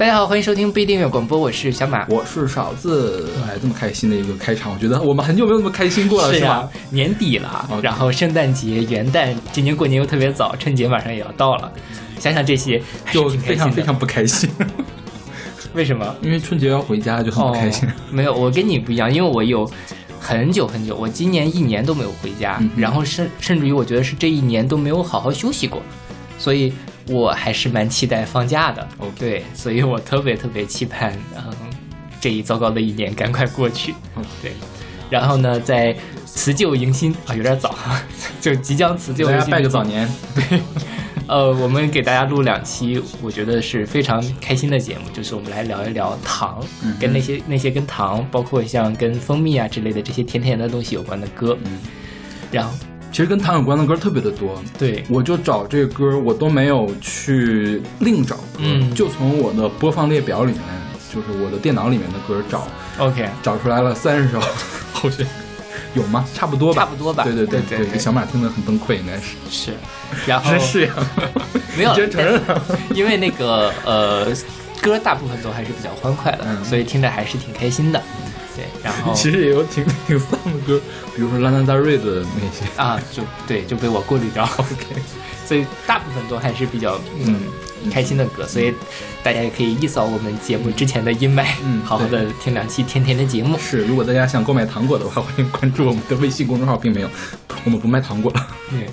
大家好，欢迎收听不一定有广播，我是小马，我是勺子。哎，这么开心的一个开场，我觉得我们很久没有那么开心过了，是吧？年底了，然后圣诞节、元旦，今年过年又特别早，春节马上也要到了，想想这些就非常非常不开心。为什么？因为春节要回家，就很不开心。没有，我跟你不一样，因为我有很久很久，我今年一年都没有回家，然后甚甚至于我觉得是这一年都没有好好休息过，所以。我还是蛮期待放假的，哦对，所以我特别特别期盼，嗯，这一糟糕的一年赶快过去，嗯。对，然后呢，在辞旧迎新啊，有点早，就即将辞旧，大家拜个早年，对，呃，我们给大家录两期，我觉得是非常开心的节目，就是我们来聊一聊糖，跟那些那些跟糖，包括像跟蜂蜜啊之类的这些甜甜的东西有关的歌，嗯，然后。其实跟糖有关的歌特别的多，对，我就找这个歌，我都没有去另找歌，就从我的播放列表里面，就是我的电脑里面的歌找，OK，找出来了三十首，后续有吗？差不多吧，差不多吧，对对对对，小马听得很崩溃，应该是。是，然后是呀，没有真承认，因为那个呃歌大部分都还是比较欢快的，所以听着还是挺开心的。对，然后 其实也有挺 挺丧的歌，比如说拉纳扎瑞的那些啊，就对，就被我过滤掉。OK，所以大部分都还是比较嗯开心的歌，所以大家也可以一扫我们节目之前的阴霾，嗯，好好的听两期甜甜的节目。是，如果大家想购买糖果的话，欢迎关注我们的微信公众号，并没有，我们不卖糖果了。对。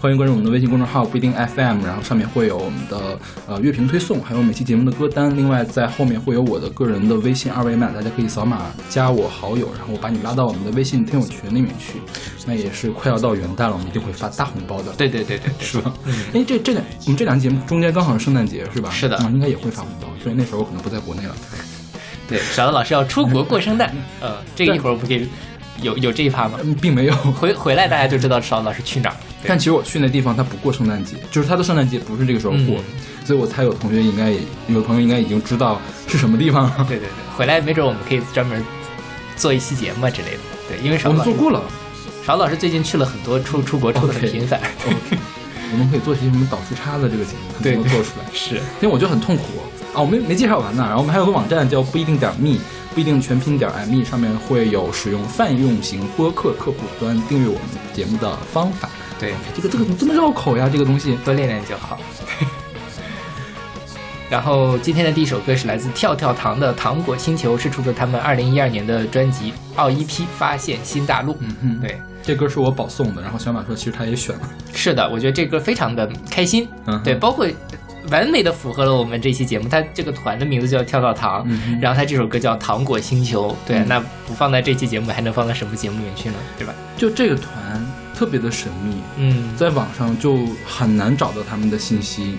欢迎关注我们的微信公众号不一定 FM，然后上面会有我们的呃乐评推送，还有每期节目的歌单。另外在后面会有我的个人的微信二维码，大家可以扫码加我好友，然后我把你拉到我们的微信听友群里面去。那也是快要到元旦了，我们一定会发大红包的。对对对对，是吧？哎，这这两我们这两期节目中间刚好是圣诞节，是吧？是的，应该也会发红包，所以那时候我可能不在国内了。对，小的老师要出国过圣诞，呃，这个一会儿我不可以。有有这一趴吗？并没有回回来，大家就知道邵老师去哪儿。但其实我去那地方，他不过圣诞节，就是他的圣诞节不是这个时候过，所以我猜有同学应该也有朋友应该已经知道是什么地方了。对对对，回来没准我们可以专门做一期节目啊之类的。对，因为邵老师做过了。邵老师最近去了很多出出国出的很频繁。我们可以做些什么倒时差的这个节目，对，做出来。是，因为我觉得很痛苦啊，我没没介绍完呢。然后我们还有个网站叫不一定点 me。不一定全拼点 me 上面会有使用泛用型播客客户端订阅我们节目的方法。对，这个这个怎么这么绕口呀？这个东西多练练就好。然后今天的第一首歌是来自跳跳糖的《糖果星球》，是出自他们二零一二年的专辑《奥一 P 发现新大陆》。嗯嗯，对，这歌是我保送的。然后小马说，其实他也选了。是的，我觉得这歌非常的开心。嗯，对，包括。完美的符合了我们这期节目，他这个团的名字叫跳跳糖，然后他这首歌叫糖果星球，对，那不放在这期节目还能放在什么节目里面去呢？对吧？就这个团特别的神秘，嗯，在网上就很难找到他们的信息，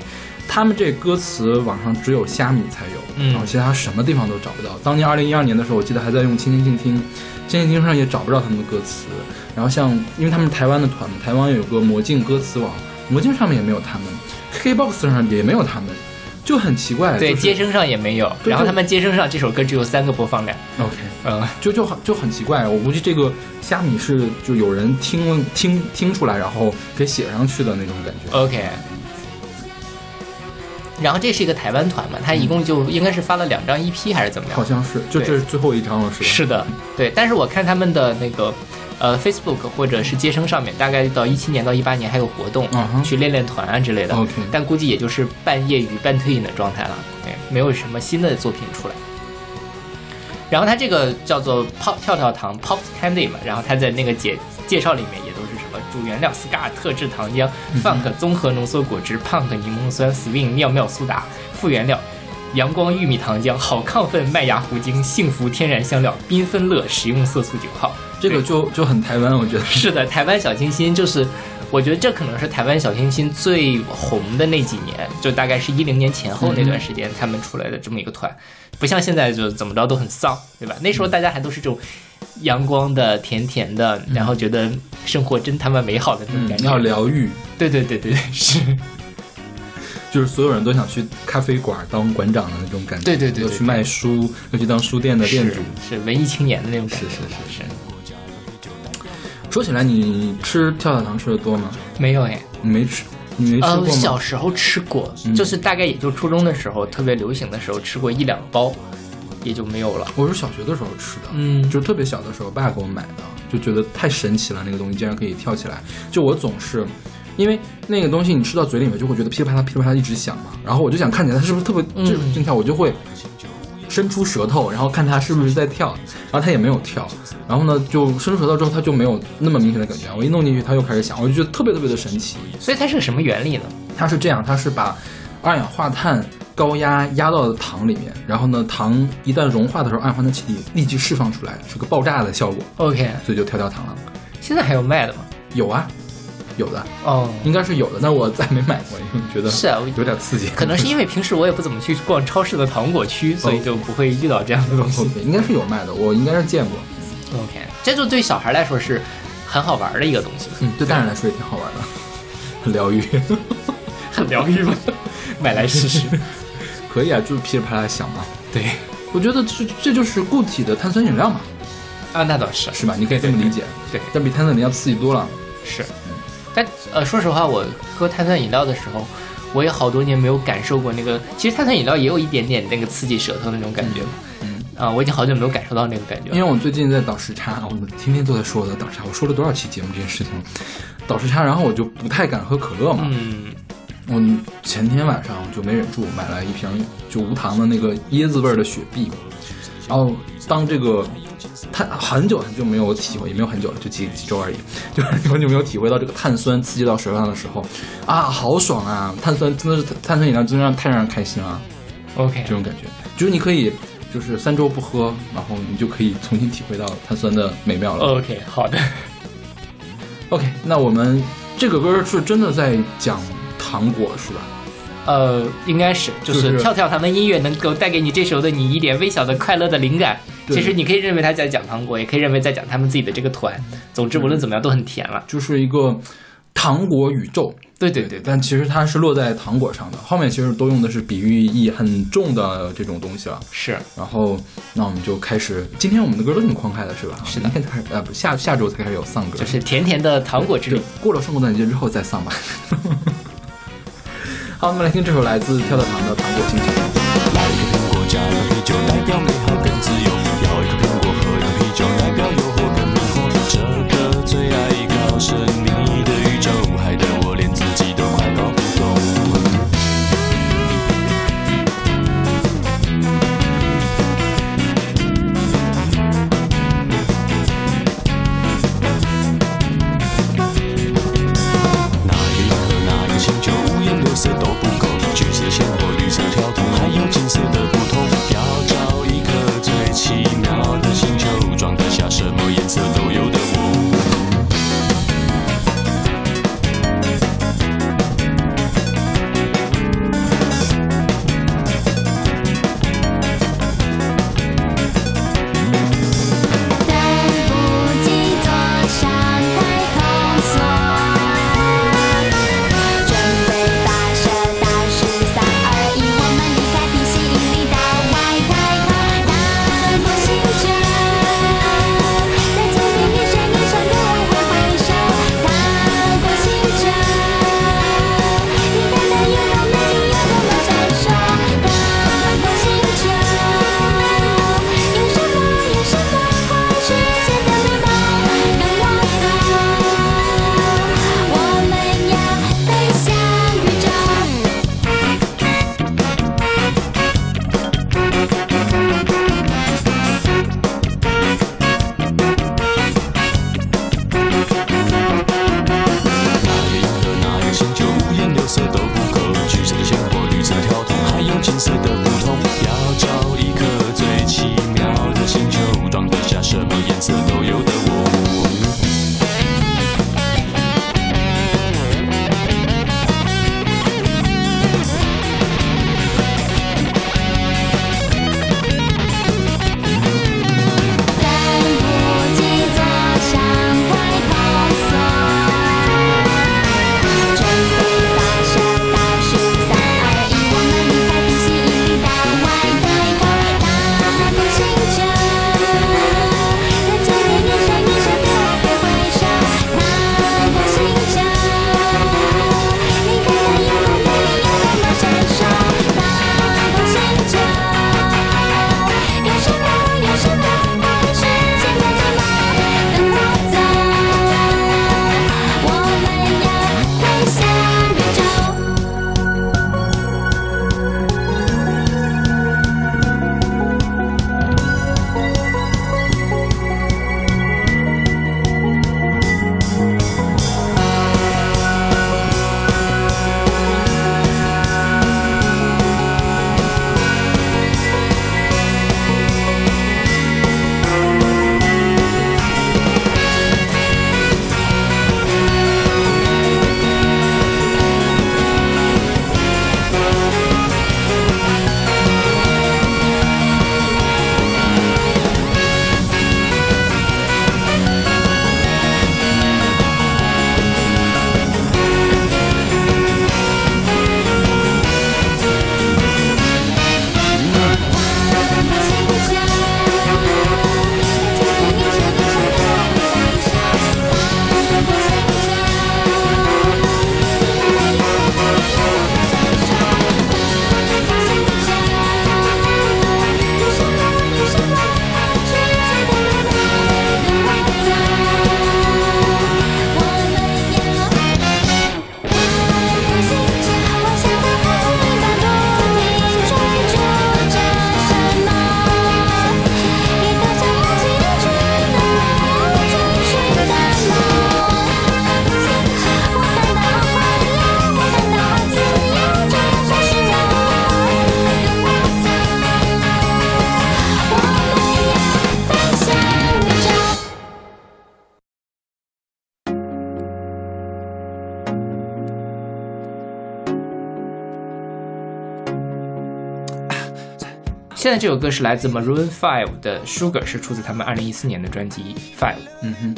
他们这歌词网上只有虾米才有，然后其他什么地方都找不到。当年二零一二年的时候，我记得还在用千千静听，千千静听上也找不到他们的歌词。然后像因为他们是台湾的团嘛，台湾有个魔镜歌词网，魔镜上面也没有他们。KBox 上也没有他们，就很奇怪。对，接生上也没有。然后他们接生上这首歌只有三个播放量。OK，嗯，就就很就很奇怪。我估计这个虾米是就有人听听听出来，然后给写上去的那种感觉。OK。然后这是一个台湾团嘛，他一共就应该是发了两张 EP 还是怎么样？好像是，就这是最后一张了，是吧？是的，对。但是我看他们的那个。呃，Facebook 或者是接生上面，大概到一七年到一八年还有活动，去练练团啊之类的。OK，但估计也就是半业余半退隐的状态了，对，没有什么新的作品出来。然后他这个叫做 Pop 跳跳糖 Pop Candy 嘛，然后他在那个介介绍里面也都是什么主原料 Scar 特制糖浆，Funk 综合浓缩果汁，Punk 柠檬酸，Swing 妙妙苏打，副原料。阳光玉米糖浆，好亢奋麦芽糊精，幸福天然香料，缤纷乐食用色素九号，这个就就很台湾，我觉得。是的，台湾小清新就是，我觉得这可能是台湾小清新最红的那几年，就大概是一零年前后那段时间他们出来的这么一个团，不像现在就怎么着都很丧，对吧？那时候大家还都是这种阳光的、甜甜的，然后觉得生活真他妈美好的那种感觉，要疗愈，对对对对是。就是所有人都想去咖啡馆当馆长的那种感觉，对对对，要去卖书，要去当书店的店主，是文艺青年的那种感觉。是是是是。说起来，你吃跳跳糖吃的多吗？没有哎，没吃。你没吃过吗？小时候吃过，就是大概也就初中的时候，特别流行的时候吃过一两包，也就没有了。我是小学的时候吃的，嗯，就特别小的时候，爸给我买的，就觉得太神奇了，那个东西竟然可以跳起来。就我总是，因为那个东西你吃到嘴里面就会觉得噼里啪啦噼里啪啦一直响嘛，然后我就想看起来它是不是特别就静跳，我就会。伸出舌头，然后看它是不是在跳，然后它也没有跳，然后呢，就伸出舌头之后，它就没有那么明显的感觉。我一弄进去，它又开始响，我就觉得特别特别的神奇。所以它是个什么原理呢？它是这样，它是把二氧化碳高压压到糖里面，然后呢，糖一旦融化的时候，二氧化碳气体立即释放出来，是个爆炸的效果。OK，所以就跳跳糖了。现在还有卖的吗？有啊。有的哦，应该是有的，但是我再没买过，因为觉得是啊，有点刺激。可能是因为平时我也不怎么去逛超市的糖果区，所以就不会遇到这样的东西。应该是有卖的，我应该是见过。OK，这就对小孩来说是很好玩的一个东西。嗯，对大人来说也挺好玩的，很疗愈，很疗愈吗？买来试试。可以啊，就是噼里啪啦响嘛。对，我觉得这这就是固体的碳酸饮料嘛。啊，那倒是，是吧？你可以这么理解。对，但比碳酸饮料刺激多了。是。但呃，说实话，我喝碳酸饮料的时候，我也好多年没有感受过那个。其实碳酸饮料也有一点点那个刺激舌头那种感觉。嗯啊，我已经好久没有感受到那个感觉。因为我最近在倒时差，我天天都在说我在倒时差。我说了多少期节目这件事情？倒时差，然后我就不太敢喝可乐嘛。嗯。我前天晚上就没忍住，买了一瓶就无糖的那个椰子味的雪碧。然后当这个。碳很久很久没有体会，也没有很久了，就几几周而已，就是很久没有体会到这个碳酸刺激到舌头上的时候，啊，好爽啊！碳酸真的是碳酸饮料，真的让太让人开心了。OK，这种感觉就是你可以就是三周不喝，然后你就可以重新体会到碳酸的美妙了。OK，好的。OK，那我们这个歌是真的在讲糖果是吧？呃，应该是，就是跳跳糖的音乐能够带给你这时候的你一点微小的快乐的灵感。其实你可以认为他在讲糖果，也可以认为在讲他们自己的这个团。总之，无论怎么样都很甜了，就是一个糖果宇宙。对对对，但其实它是落在糖果上的，后面其实都用的是比喻意很重的这种东西了。是，然后那我们就开始，今天我们的歌都挺欢快的，是吧？是的，明天开始呃不下下周才开始有丧歌，就是甜甜的糖果之旅。过了圣诞节之后再丧吧。好，我们来听这首来自跳跳糖的《糖果心情》。来一个苹果，加一个啤酒，代表美好跟自由。现在这首歌是来自 Maroon Five 的 Sugar，是出自他们二零一四年的专辑 Five。嗯哼，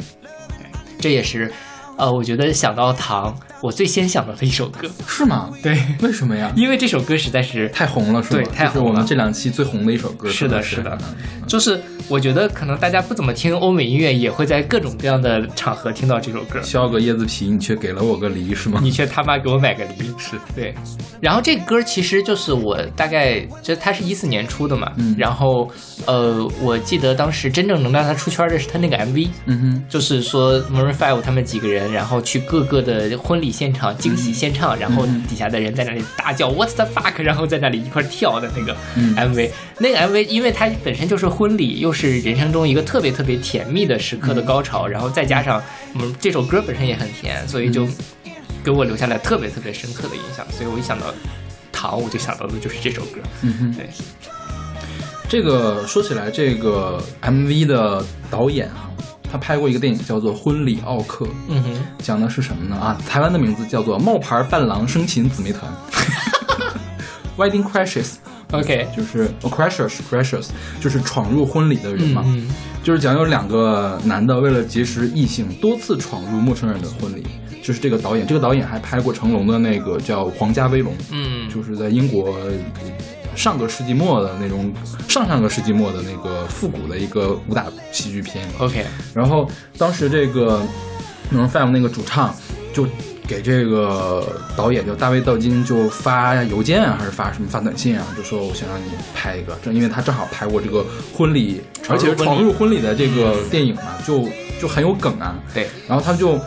这也是。呃，我觉得想到糖，我最先想到的一首歌是吗？对，为什么呀？因为这首歌实在是太红了，是吧？对，太红了。我们这两期最红的一首歌。是的，是的，就是我觉得可能大家不怎么听欧美音乐，也会在各种各样的场合听到这首歌。削个椰子皮，你却给了我个梨，是吗？你却他妈给我买个梨，是对。然后这歌其实就是我大概，就它是一四年出的嘛。嗯。然后，呃，我记得当时真正能让他出圈的是他那个 MV。嗯哼。就是说，Maroon Five 他们几个人，然后去各个的婚礼现场惊喜献唱，然后底下的人在那里大叫 What's the fuck，然后在那里一块跳的那个 MV。那个 MV，因为它本身就是婚礼，又是人生中一个特别特别甜蜜的时刻的高潮，然后再加上嗯这首歌本身也很甜，所以就。给我留下了特别特别深刻的印象，所以我一想到糖，我就想到的就是这首歌。嗯哼，对。这个说起来，这个 MV 的导演啊，他拍过一个电影叫做《婚礼奥克》。嗯哼，讲的是什么呢？啊，台湾的名字叫做《冒牌伴郎生擒姊妹团》。Wedding Crashes。OK，就是 Crashes，Crashes，就是闯入婚礼的人嘛。嗯。就是讲有两个男的为了结识异性，多次闯入陌生人的婚礼。就是这个导演，这个导演还拍过成龙的那个叫《皇家威龙》，嗯，就是在英国上个世纪末的那种，上上个世纪末的那个复古的一个武打喜剧片。OK，然后当时这个《Five》那个主唱就给这个导演叫大卫道金就发邮件啊，还是发什么发短信啊，就说我想让你拍一个，正因为他正好拍过这个婚礼，而且是闯入婚礼的这个电影嘛，就就很有梗啊。对，然后他就。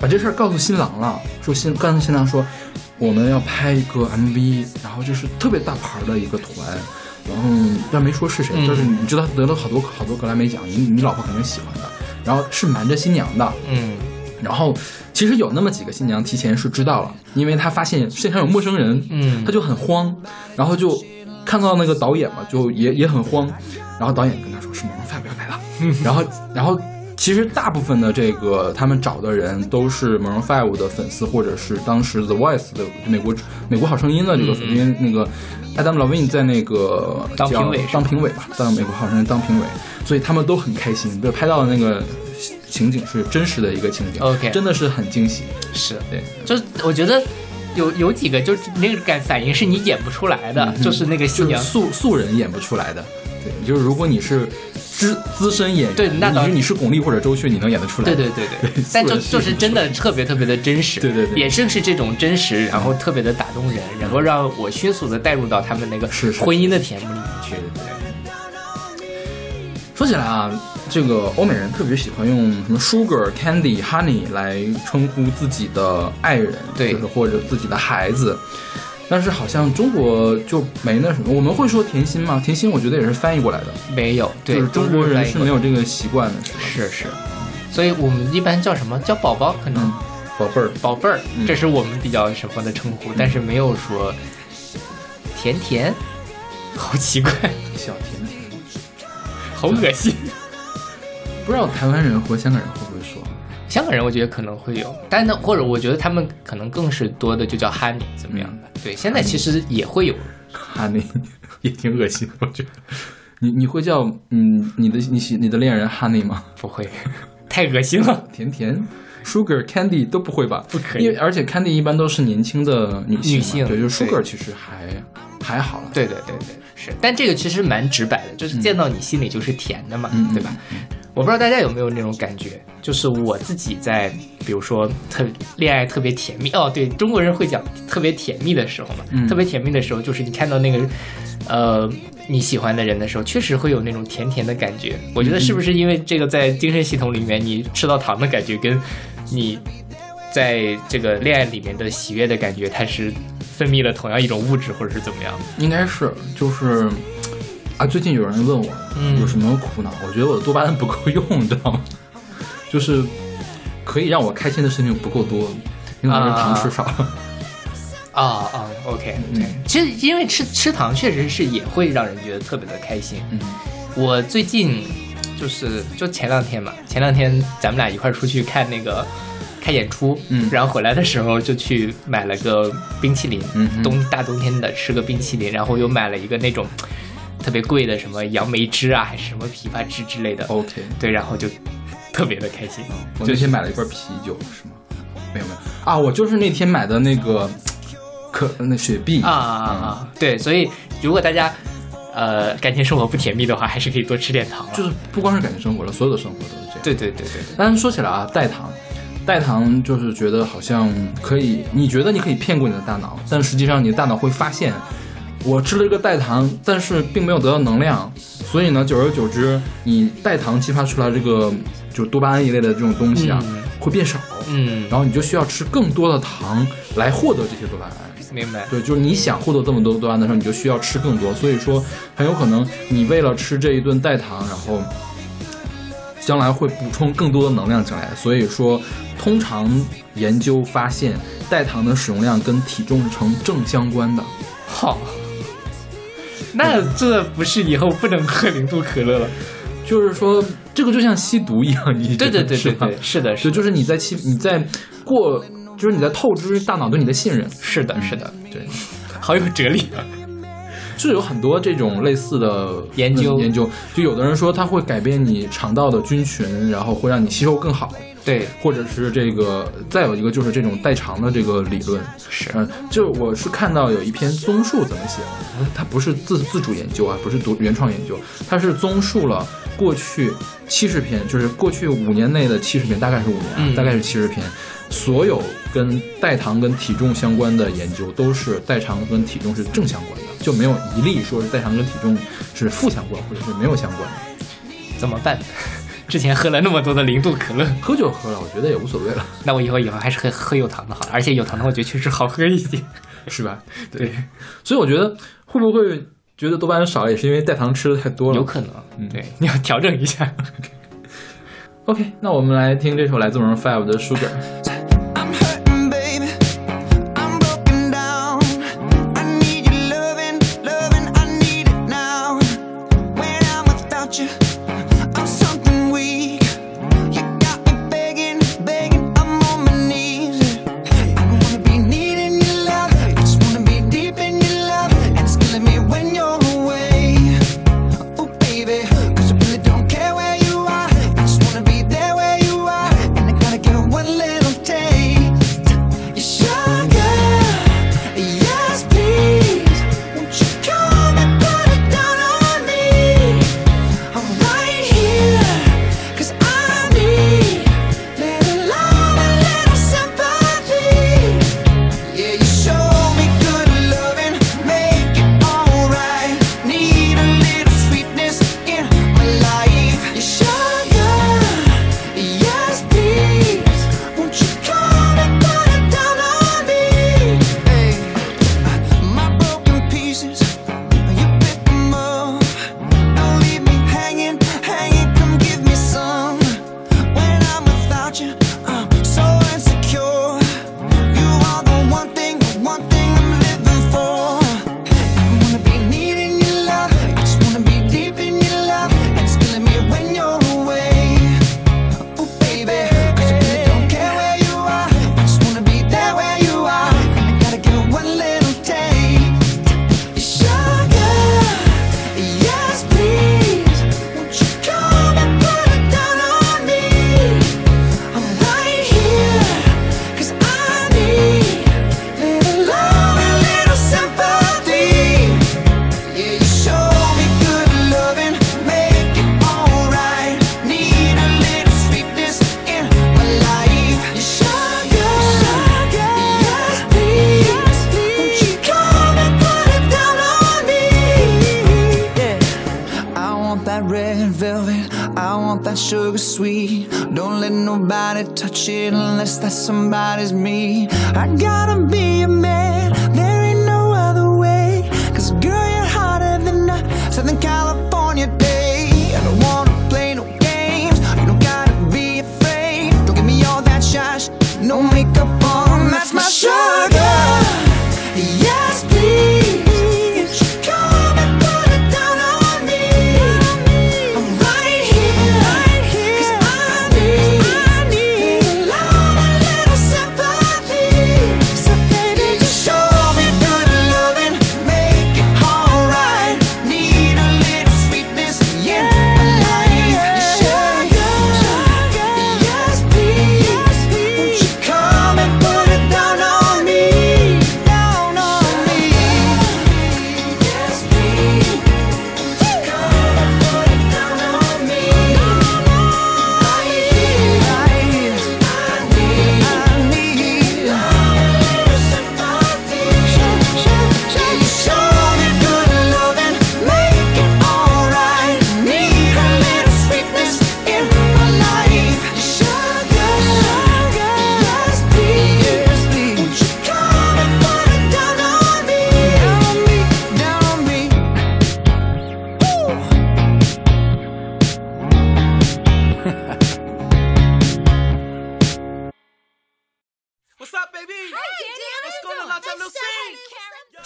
把这事儿告诉新郎了，说新刚才新郎说，我们要拍一个 MV，然后就是特别大牌的一个团，然后但没说是谁，就是你知道得了好多好多格莱美奖，你你老婆肯定喜欢的，然后是瞒着新娘的，嗯，然后其实有那么几个新娘提前是知道了，因为她发现现场有陌生人，嗯，她就很慌，然后就看到那个导演嘛，就也也很慌，然后导演跟她说是某人发不要来了，然后然后。其实大部分的这个他们找的人都是 Maroon Five 的粉丝，或者是当时 The Voice 的美国美国好声音的这个，因为那个 Adam Levine 在那个当评委当评委吧，当美国好声音当评委，所以他们都很开心。对，拍到的那个情景是真实的一个情景，OK，真的是很惊喜。是对，就是我觉得有有几个就是那个感反应是你演不出来的，就是那个新娘素素人演不出来的。对，就是如果你是。资资深演员，对，那倒你是。巩俐或者周迅，你能演得出来？对对对对，但就就是真的特别特别的真实，对对对，也正是这种真实，然后特别的打动人，然后让我迅速的带入到他们那个婚姻的甜蜜里面去。说起来啊，这个欧美人特别喜欢用什么 sugar、candy、honey 来称呼自己的爱人，对，或者自己的孩子。但是好像中国就没那什么，我们会说甜心吗？甜心我觉得也是翻译过来的，没有，就是中国人是没有这个习惯的，是是，所以我们一般叫什么？叫宝宝，可能宝贝儿，宝贝儿，这是我们比较什么的称呼，但是没有说甜甜，好奇怪，小甜。甜，好恶心，不知道台湾人和香港人会不会说。香港人我觉得可能会有，但那或者我觉得他们可能更是多的就叫 honey 怎么样的？对，现在其实也会有 honey，也挺恶心，我觉得。你你会叫嗯你的你喜你的恋人 honey 吗？不会，太恶心了。甜甜，sugar candy 都不会吧？不可以，因为而且 candy 一般都是年轻的女性，女性对，就 sugar 其实还还好了。对对对对，是。但这个其实蛮直白的，就是见到你心里就是甜的嘛，对吧？我不知道大家有没有那种感觉，就是我自己在，比如说特恋爱特别甜蜜哦，对中国人会讲特别甜蜜的时候嘛，特别甜蜜的时候，就是你看到那个，呃你喜欢的人的时候，确实会有那种甜甜的感觉。我觉得是不是因为这个在精神系统里面，你吃到糖的感觉，跟你在这个恋爱里面的喜悦的感觉，它是分泌了同样一种物质，或者是怎么样？应该是，就是。啊，最近有人问我有什么苦恼，我觉得我的多巴胺不够用，你知道吗？就是可以让我开心的事情不够多，因为糖吃少了。啊啊，OK，对，其实因为吃吃糖确实是也会让人觉得特别的开心。嗯，我最近就是就前两天嘛，前两天咱们俩一块出去看那个看演出，嗯，然后回来的时候就去买了个冰淇淋，嗯，冬大冬天的吃个冰淇淋，然后又买了一个那种。特别贵的什么杨梅汁啊，还是什么枇杷汁之类的。OK，对，然后就特别的开心。我那天买了一罐啤酒，是吗？没有没有啊，我就是那天买的那个可那雪碧啊啊啊！对，所以如果大家呃感情生活不甜蜜的话，还是可以多吃点糖。就是不光是感情生活了，所有的生活都是这样。对对对对对。但是说起来啊，代糖。代糖就是觉得好像可以，你觉得你可以骗过你的大脑，但实际上你的大脑会发现，我吃了这个代糖，但是并没有得到能量，所以呢，久而久之，你代糖激发出来这个就是多巴胺一类的这种东西啊，会变少，嗯，然后你就需要吃更多的糖来获得这些多巴胺，明白？对，就是你想获得这么多多巴胺的时候，你就需要吃更多，所以说很有可能你为了吃这一顿代糖，然后。将来会补充更多的能量进来，所以说，通常研究发现，代糖的使用量跟体重是成正相关的。好，那这不是以后不能喝零度可乐了？就是说，这个就像吸毒一样，你对对对对对，是的，是，就是你在吸，你在过，就是你在透支大脑对你的信任。是的，是的，对，好有哲理啊。是有很多这种类似的研究，研究就有的人说它会改变你肠道的菌群，然后会让你吸收更好。对，或者是这个，再有一个就是这种代偿的这个理论。是，嗯，就我是看到有一篇综述怎么写的，它不是自自主研究啊，不是独原创研究，它是综述了过去七十篇，就是过去五年内的七十篇，大概是五年，大概是七十篇。所有跟代糖跟体重相关的研究都是代偿跟体重是正相关的，就没有一例说是代偿跟体重是负相关或者是没有相关的。怎么办？之前喝了那么多的零度可乐，喝就喝了，我觉得也无所谓了。那我以后以后还是喝喝有糖的好，而且有糖的我觉得确实好喝一些，是吧？对。所以我觉得会不会觉得多巴胺少了，也是因为代糖吃的太多了？有可能。嗯，对，你要调整一下。OK，那我们来听这首来自 Maroon Five 的《Sugar》。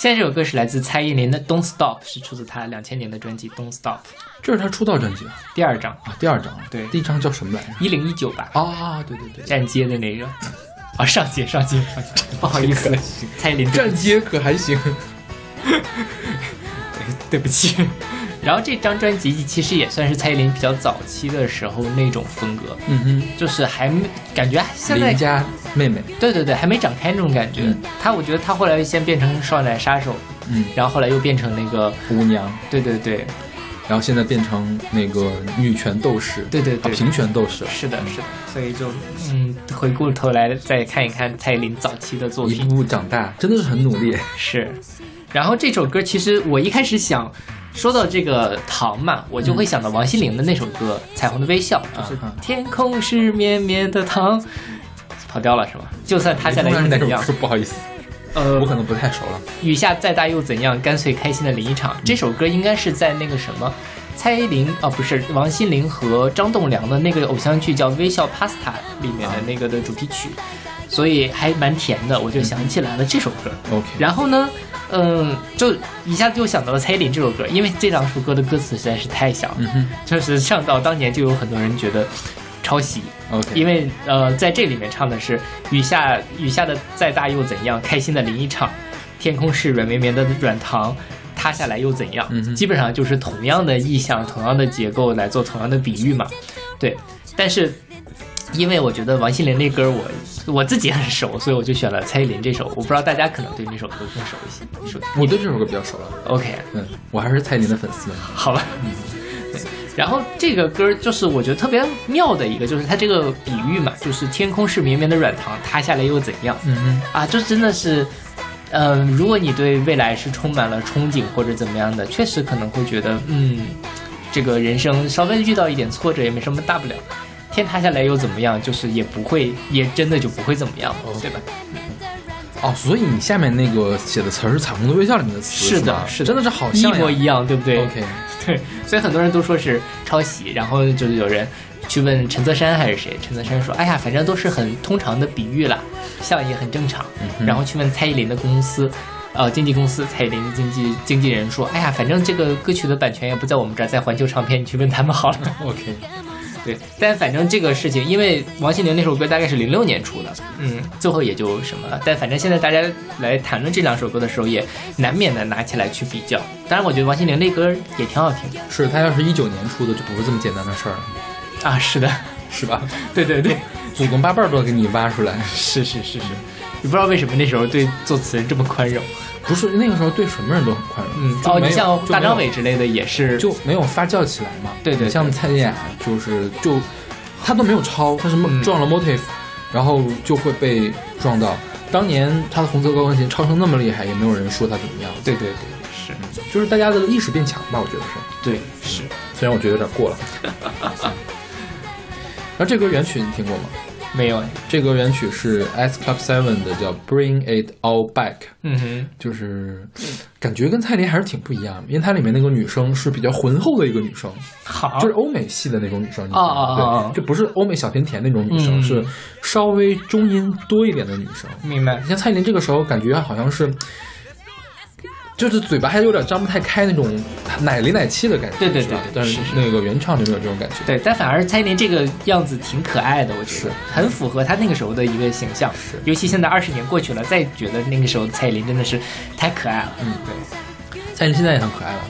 现在这首歌是来自蔡依林的《Don't Stop》，是出自她两千年的专辑《Don't Stop》。这是她出道专辑啊，第二张啊，第二张。对，第一张叫什么来着？一零一九吧。啊，对对对，站街的那个。啊，上街上街，不好意思，蔡依林。站街可还行？对，对不起。然后这张专辑其实也算是蔡依林比较早期的时候那种风格，嗯哼，就是还没感觉现在邻家妹妹，对对对，还没长开那种感觉。她我觉得她后来先变成少奶杀手，嗯，然后后来又变成那个舞娘，对对对，然后现在变成那个女权斗士，对对对，平权斗士，是的，是的。所以就嗯，回过头来再看一看蔡依林早期的作品，一步步长大，真的是很努力。是，然后这首歌其实我一开始想。说到这个糖嘛，我就会想到王心凌的那首歌《彩虹的微笑》，就是天空是绵绵的糖，跑调了是吗？就算塌下来又怎样？不好意思，呃，我可能不太熟了。雨下再大又怎样？干脆开心的淋一场。这首歌应该是在那个什么，蔡依林啊，不是王心凌和张栋梁的那个偶像剧叫《微笑 Pasta》里面的那个的主题曲，所以还蛮甜的，我就想起来了这首歌。OK，然后呢？嗯，就一下子就想到了蔡依林这首歌，因为这两首歌的歌词实在是太像了，就是上到当年就有很多人觉得抄袭。OK，因为呃，在这里面唱的是雨下雨下的再大又怎样，开心的淋一场，天空是软绵绵的软糖，塌下来又怎样？基本上就是同样的意象，同样的结构来做同样的比喻嘛。对，但是。因为我觉得王心凌那歌我我自己很熟，所以我就选了蔡依林这首。我不知道大家可能对那首歌更熟一些。你说，我对这首歌比较熟了。OK，嗯，我还是蔡依林的粉丝。好吧，嗯，然后这个歌就是我觉得特别妙的一个，就是它这个比喻嘛，就是天空是绵绵的软糖，塌下来又怎样？嗯嗯，啊，就真的是，嗯，如果你对未来是充满了憧憬或者怎么样的，确实可能会觉得，嗯，这个人生稍微遇到一点挫折也没什么大不了。天塌下来又怎么样？就是也不会，也真的就不会怎么样，对吧？哦，所以你下面那个写的词儿是《彩虹的微笑》里面的词，是的，是的真的是好像一模一样，对不对？OK，对，所以很多人都说是抄袭，然后就是有人去问陈泽山还是谁，陈泽山说：“哎呀，反正都是很通常的比喻啦，像也很正常。”然后去问蔡依林的公司，呃，经纪公司，蔡依林的经纪经纪人说：“哎呀，反正这个歌曲的版权也不在我们这儿，在环球唱片，你去问他们好了。”OK。对，但反正这个事情，因为王心凌那首歌大概是零六年出的，嗯，最后也就什么了。但反正现在大家来谈论这两首歌的时候，也难免的拿起来去比较。当然，我觉得王心凌那歌也挺好听的。是他要是一九年出的，就不是这么简单的事儿了。啊，是的，是吧？对对对，祖宗八辈儿都要给你挖出来。是是是是，你不知道为什么那时候对作词人这么宽容。不是那个时候对什么人都很宽容，嗯，哦，你像大张伟之类的也是就没有发酵起来嘛，对对，像蔡健雅就是就他都没有抄，他什么撞了 motif，然后就会被撞到。当年他的红色高跟鞋抄成那么厉害，也没有人说他怎么样。对对对，是，就是大家的意识变强吧，我觉得是。对，是，虽然我觉得有点过了。那这歌原曲你听过吗？没有，这个原曲是 S Club Seven 的，叫 Bring It All Back。嗯哼，就是感觉跟蔡琳还是挺不一样，因为它里面那个女生是比较浑厚的一个女生，好，就是欧美系的那种女生。啊啊啊！对，这不是欧美小甜甜那种女生，是稍微中音多一点的女生。明白。像蔡琳这个时候，感觉好像是。就是嘴巴还有点张不太开那种奶里奶气的感觉，对对对，但是那个原唱就没有这种感觉。对，但反而蔡依林这个样子挺可爱的，我觉得很符合她那个时候的一个形象。是，尤其现在二十年过去了，再觉得那个时候蔡依林真的是太可爱了。嗯，对，蔡依林现在也很可爱了。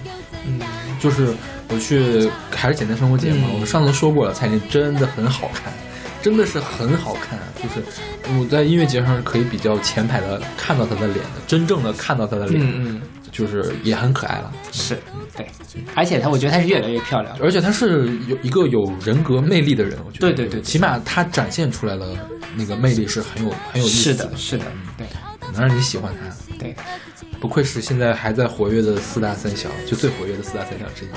嗯，就是我去还是简单生活节嘛，我们上次说过了，蔡依林真的很好看。真的是很好看，就是我在音乐节上是可以比较前排的看到他的脸的，真正的看到他的脸，嗯嗯，就是也很可爱了，是对，而且他我觉得他是越来越漂亮，而且他是有一个有人格魅力的人，我觉得，对对对，起码他展现出来了那个魅力是很有很有意思的，是的，对，能让你喜欢他，对，不愧是现在还在活跃的四大三小，就最活跃的四大三小之一。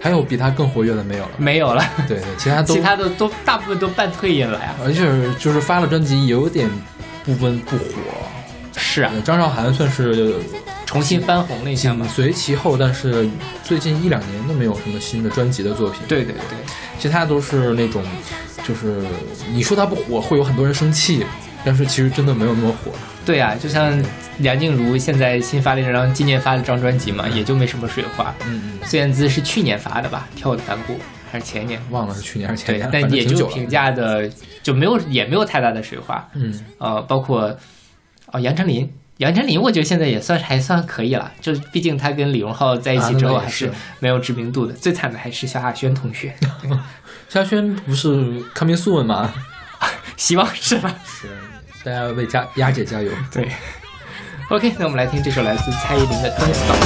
还有比他更活跃的没有了，没有了。对对，其他都其他的都大部分都半退隐了呀。而且就是发了专辑，有点不温不火。是啊，张韶涵算是重新翻红了一下嘛，随其后。但是最近一两年都没有什么新的专辑的作品。对对对，其他都是那种，就是你说他不火，会有很多人生气，但是其实真的没有那么火。对啊，就像梁静茹现在新发了一张今年发的张专辑嘛，也就没什么水花。嗯嗯。孙燕姿是去年发的吧，《跳的反骨》还是前年？忘了是去年还是前年。但也就评价的就没有也没有太大的水花。嗯。呃，包括哦，杨丞琳，杨丞琳，我觉得现在也算还算可以了。就毕竟他跟李荣浩在一起之后还是没有知名度的。最惨的还是萧亚轩同学。萧亚轩不是 coming soon 吗？希望是吧？是。大家为佳丫姐加油！对，OK，那我们来听这首来自蔡依林的《Don't Stop》。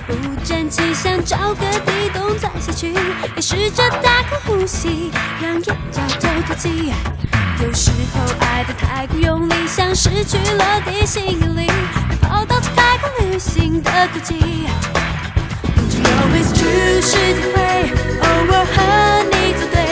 不争气，想找个地洞钻下去，也试着大口呼吸，让眼角透透气。有时候爱得太过用力，像失去了地心引力，跑到太空旅行的轨迹。Don't you know it's true？是体会，偶尔和你作对。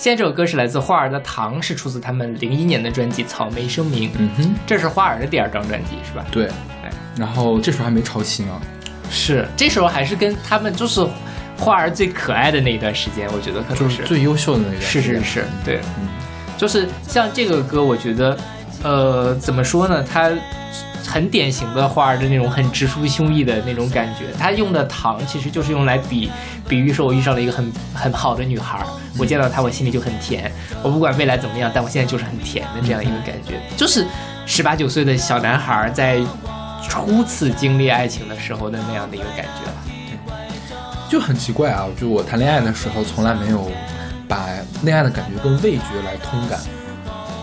现在这首歌是来自花儿的《糖》，是出自他们零一年的专辑《草莓声明》。嗯哼，这是花儿的第二张专辑，是吧？对，哎，然后这时候还没抄新啊。是，这时候还是跟他们就是花儿最可爱的那一段时间，我觉得可能是最优秀的那段。是是是，对，嗯，就是像这个歌，我觉得，呃，怎么说呢？它。很典型的花儿的那种很直抒胸臆的那种感觉，他用的糖其实就是用来比比喻说，我遇上了一个很很好的女孩，我见到她我心里就很甜，我不管未来怎么样，但我现在就是很甜的这样一个感觉，就是十八九岁的小男孩在初次经历爱情的时候的那样的一个感觉了。对，就很奇怪啊，就我谈恋爱的时候从来没有把恋爱的感觉跟味觉来通感，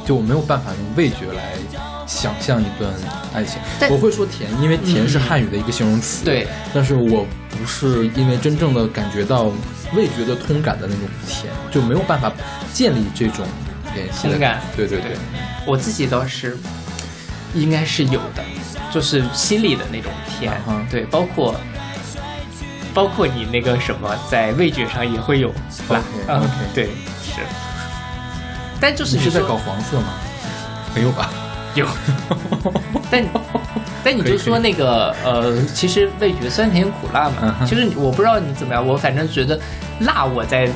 就我没有办法用味觉来。想象一段爱情，我会说甜，因为甜是汉语的一个形容词。对，但是我不是因为真正的感觉到味觉的通感的那种甜，就没有办法建立这种联系感。对对对，我自己倒是，应该是有的，就是心里的那种甜。对，包括包括你那个什么，在味觉上也会有辣。OK，对，是。但就是你是在搞黄色吗？没有吧？有。但但你就说那个呃，其实味觉酸甜苦辣嘛。其实我不知道你怎么样，我反正觉得辣我在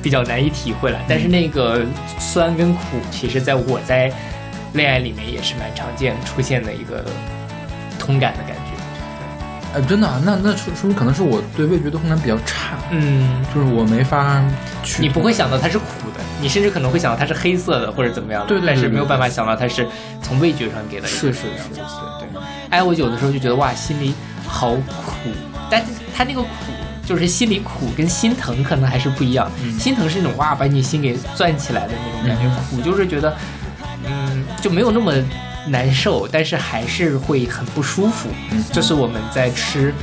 比较难以体会了。但是那个酸跟苦，其实在我在。恋爱里面也是蛮常见出现的一个通感的感觉，哎，真的，啊那那说说明可能是我对味觉的控感比较差，嗯，就是我没法去，你不会想到它是苦的，你甚至可能会想到它是黑色的或者怎么样的，对，但是没有办法想到它是从味觉上给的，是是是，对对。哎，我有的时候就觉得哇，心里好苦，但是它那个苦就是心里苦跟心疼可能还是不一样，心疼是那种哇把你心给攥起来的那种感觉，苦就是觉得。嗯，就没有那么难受，但是还是会很不舒服。嗯，就是我们在吃，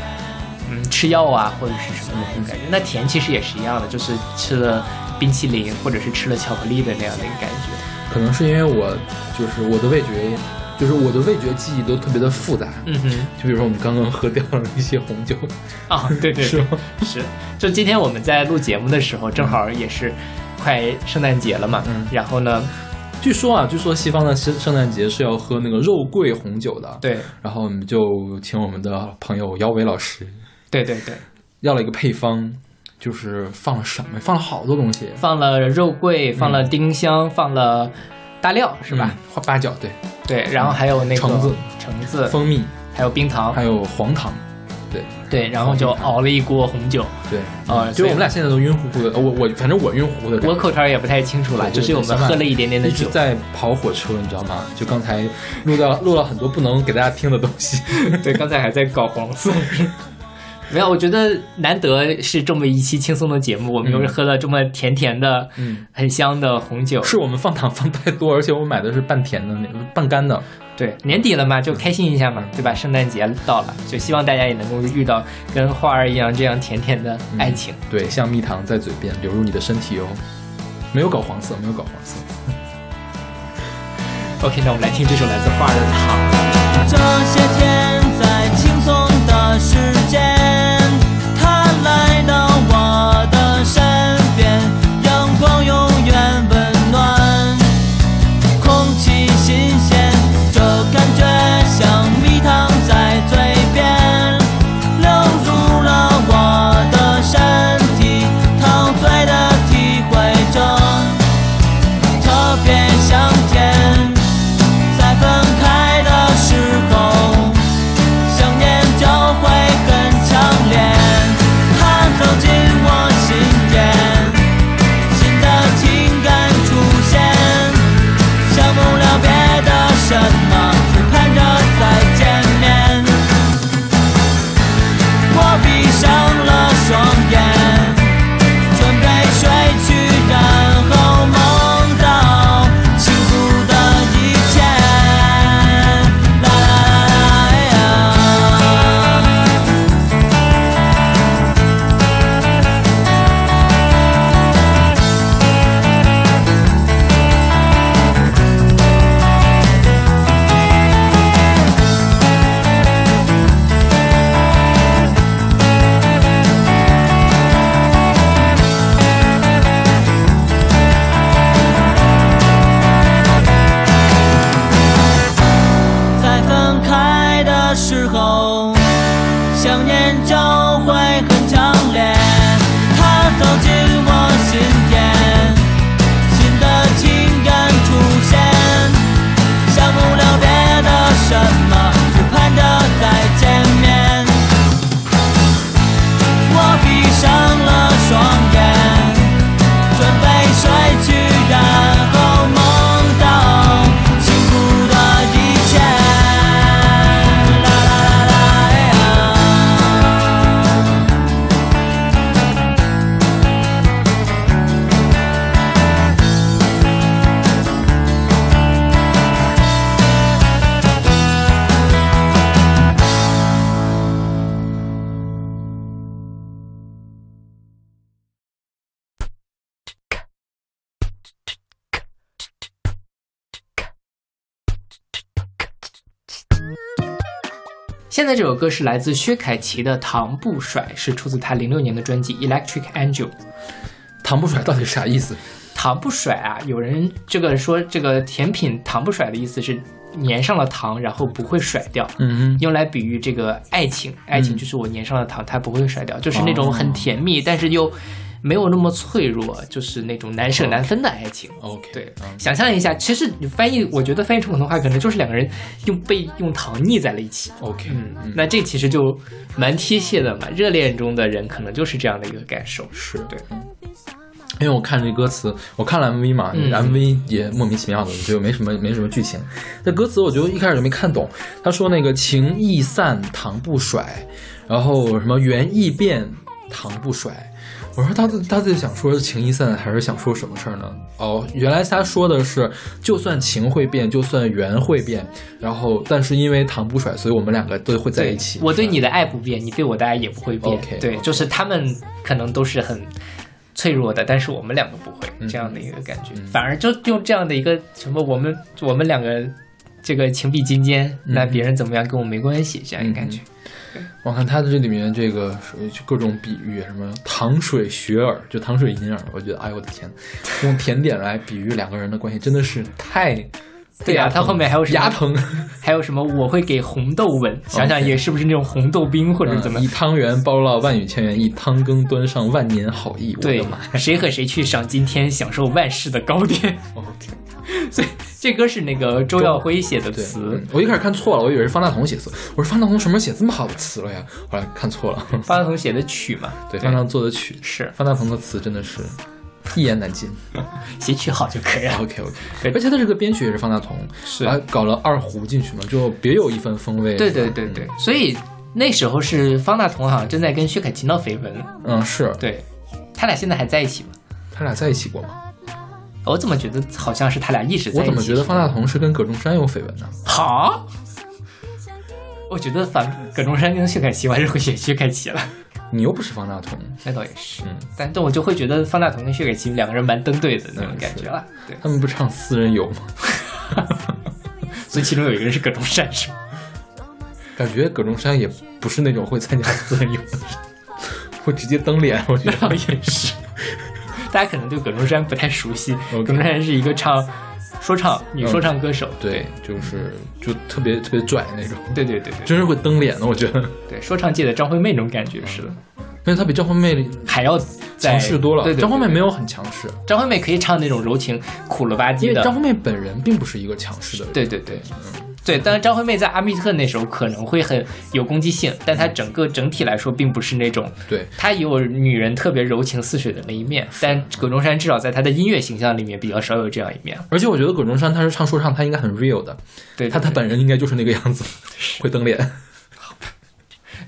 嗯，吃药啊，或者是什么那种感觉。那甜其实也是一样的，就是吃了冰淇淋或者是吃了巧克力的那样的一个感觉。可能是因为我就是我的味觉，就是我的味觉记忆都特别的复杂。嗯哼，就比如说我们刚刚喝掉了一些红酒 啊，对对是是。就今天我们在录节目的时候，正好也是快圣诞节了嘛。嗯，然后呢？据说啊，据说西方的圣圣诞节是要喝那个肉桂红酒的。对，然后我们就请我们的朋友姚伟老师，对对对，要了一个配方，就是放了什么？放了好多东西，放了肉桂，放了丁香，放了大料，是吧？花八角，对对，然后还有那个橙子、橙子、蜂蜜，还有冰糖，还有黄糖。对对，然后就熬了一锅红酒。对，啊，就我们俩现在都晕乎乎的。我我反正我晕乎乎的。我口条也不太清楚了，就是我们喝了一点点的酒，在跑火车，你知道吗？就刚才录到录了很多不能给大家听的东西。对，刚才还在搞黄色。没有，我觉得难得是这么一期轻松的节目，我们又是喝了这么甜甜的、嗯，很香的红酒。是我们放糖放太多，而且我买的是半甜的那个半干的。对，年底了嘛，就开心一下嘛，对吧？圣诞节到了，就希望大家也能够遇到跟花儿一样这样甜甜的爱情。对，像蜜糖在嘴边流入你的身体哦，没有搞黄色，没有搞黄色。OK，那我们来听这首来自花儿的糖。这些天在轻松的时间，在这首歌是来自薛凯琪的《糖不甩》，是出自他零六年的专辑《Electric Angel》。糖不甩到底啥意思？糖不甩啊！有人这个说这个甜品糖不甩的意思是粘上了糖，然后不会甩掉。嗯，用来比喻这个爱情，爱情就是我粘上了糖，它不会甩掉，就是那种很甜蜜，但是又。没有那么脆弱，就是那种难舍难分的爱情。OK，对，想象一下，其实你翻译，我觉得翻译成普通话，可能就是两个人用被用糖腻在了一起。OK，嗯，那这其实就蛮贴切的嘛。热恋中的人可能就是这样的一个感受。是对，因为我看这歌词，我看了 MV 嘛，MV 也莫名其妙的，就没什么没什么剧情。那歌词我觉得一开始就没看懂。他说那个情易散糖不甩，然后什么缘易变糖不甩。我说他他自己想说情易散，还是想说什么事儿呢？哦，原来他说的是，就算情会变，就算缘会变，然后但是因为糖不甩，所以我们两个都会在一起。我对你的爱不变，你对我的爱也不会变。对，就是他们可能都是很脆弱的，但是我们两个不会这样的一个感觉，反而就用这样的一个什么，我们我们两个这个情比金坚，那别人怎么样跟我没关系，这样一个感觉。我看他的这里面这个各种比喻，什么糖水雪耳，就糖水银耳，我觉得，哎呦我的天，用甜点来比喻两个人的关系，真的是太……对呀，他后面还有什么牙疼，还有什么我会给红豆吻，想想也是不是那种红豆冰或者怎么？以汤圆包了万语千言，以汤羹端上万年好意。对，谁和谁去赏今天，享受万世的糕点？所以这歌是那个周耀辉写的词，我一开始看错了，我以为是方大同写词。我说方大同什么时候写这么好的词了呀？后来看错了，方大同写的曲嘛，对，方大同做的曲是方大同的词，真的是一言难尽，写曲好就可以了。OK OK，而且他这个编曲也是方大同，是搞了二胡进去嘛，就别有一番风味。对对对对，所以那时候是方大同好像正在跟薛凯琪闹绯闻。嗯，是对，他俩现在还在一起吗？他俩在一起过吗？我怎么觉得好像是他俩一直在？我怎么觉得方大同是跟葛中山有绯闻呢？好，我觉得反葛中山跟薛凯琪，我还是会选薛凯琪了。你又不是方大同，那倒也是。嗯，但但我就会觉得方大同跟薛凯琪两个人蛮登对的那种感觉了。对，他们不唱私人游吗？所以其中有一个人是葛中山，是吗？感觉葛中山也不是那种会参加私人游的人，会直接登脸。我觉得 也是。大家可能对葛中山不太熟悉，葛中山是一个唱说唱女说唱歌手，对，就是就特别特别拽那种，对对对对，真是会蹬脸的，我觉得。对，说唱界的张惠妹那种感觉似的，但是她比张惠妹还要强势多了。对，张惠妹没有很强势，张惠妹可以唱那种柔情苦了吧唧的。因为张惠妹本人并不是一个强势的人，对对对，嗯。对，当然张惠妹在阿密特那时候可能会很有攻击性，但她整个整体来说并不是那种，对她有女人特别柔情似水的那一面，但葛中山至少在她的音乐形象里面比较少有这样一面。而且我觉得葛中山他是唱说唱，他应该很 real 的，对他他本人应该就是那个样子，会蹬脸。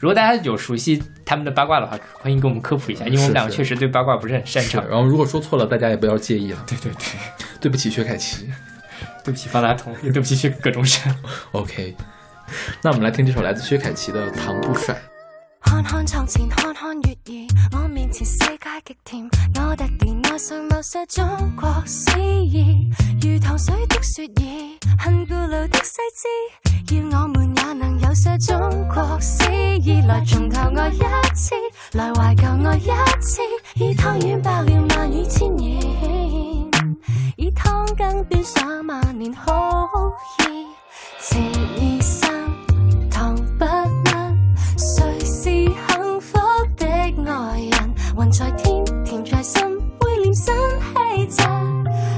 如果大家有熟悉他们的八卦的话，欢迎给我们科普一下，因为我们两个确实对八卦不是很擅长。然后如果说错了，大家也不要介意了。对对对，对不起薛凯琪。对不起，方大同，也对不起薛葛中山。OK，那我们来听这首来自薛凯琪的《糖不甩》。看看床前，看看月儿，我面前世极甜。我突然爱上某些中国诗意，如糖水的雪儿，很古老的细致，要我们也能有些中国诗意。来重头爱一次，来怀旧爱一次，以汤圆包了万语千言。以汤羹端上万年好意，情意深，云在天，甜在心，会念新气质，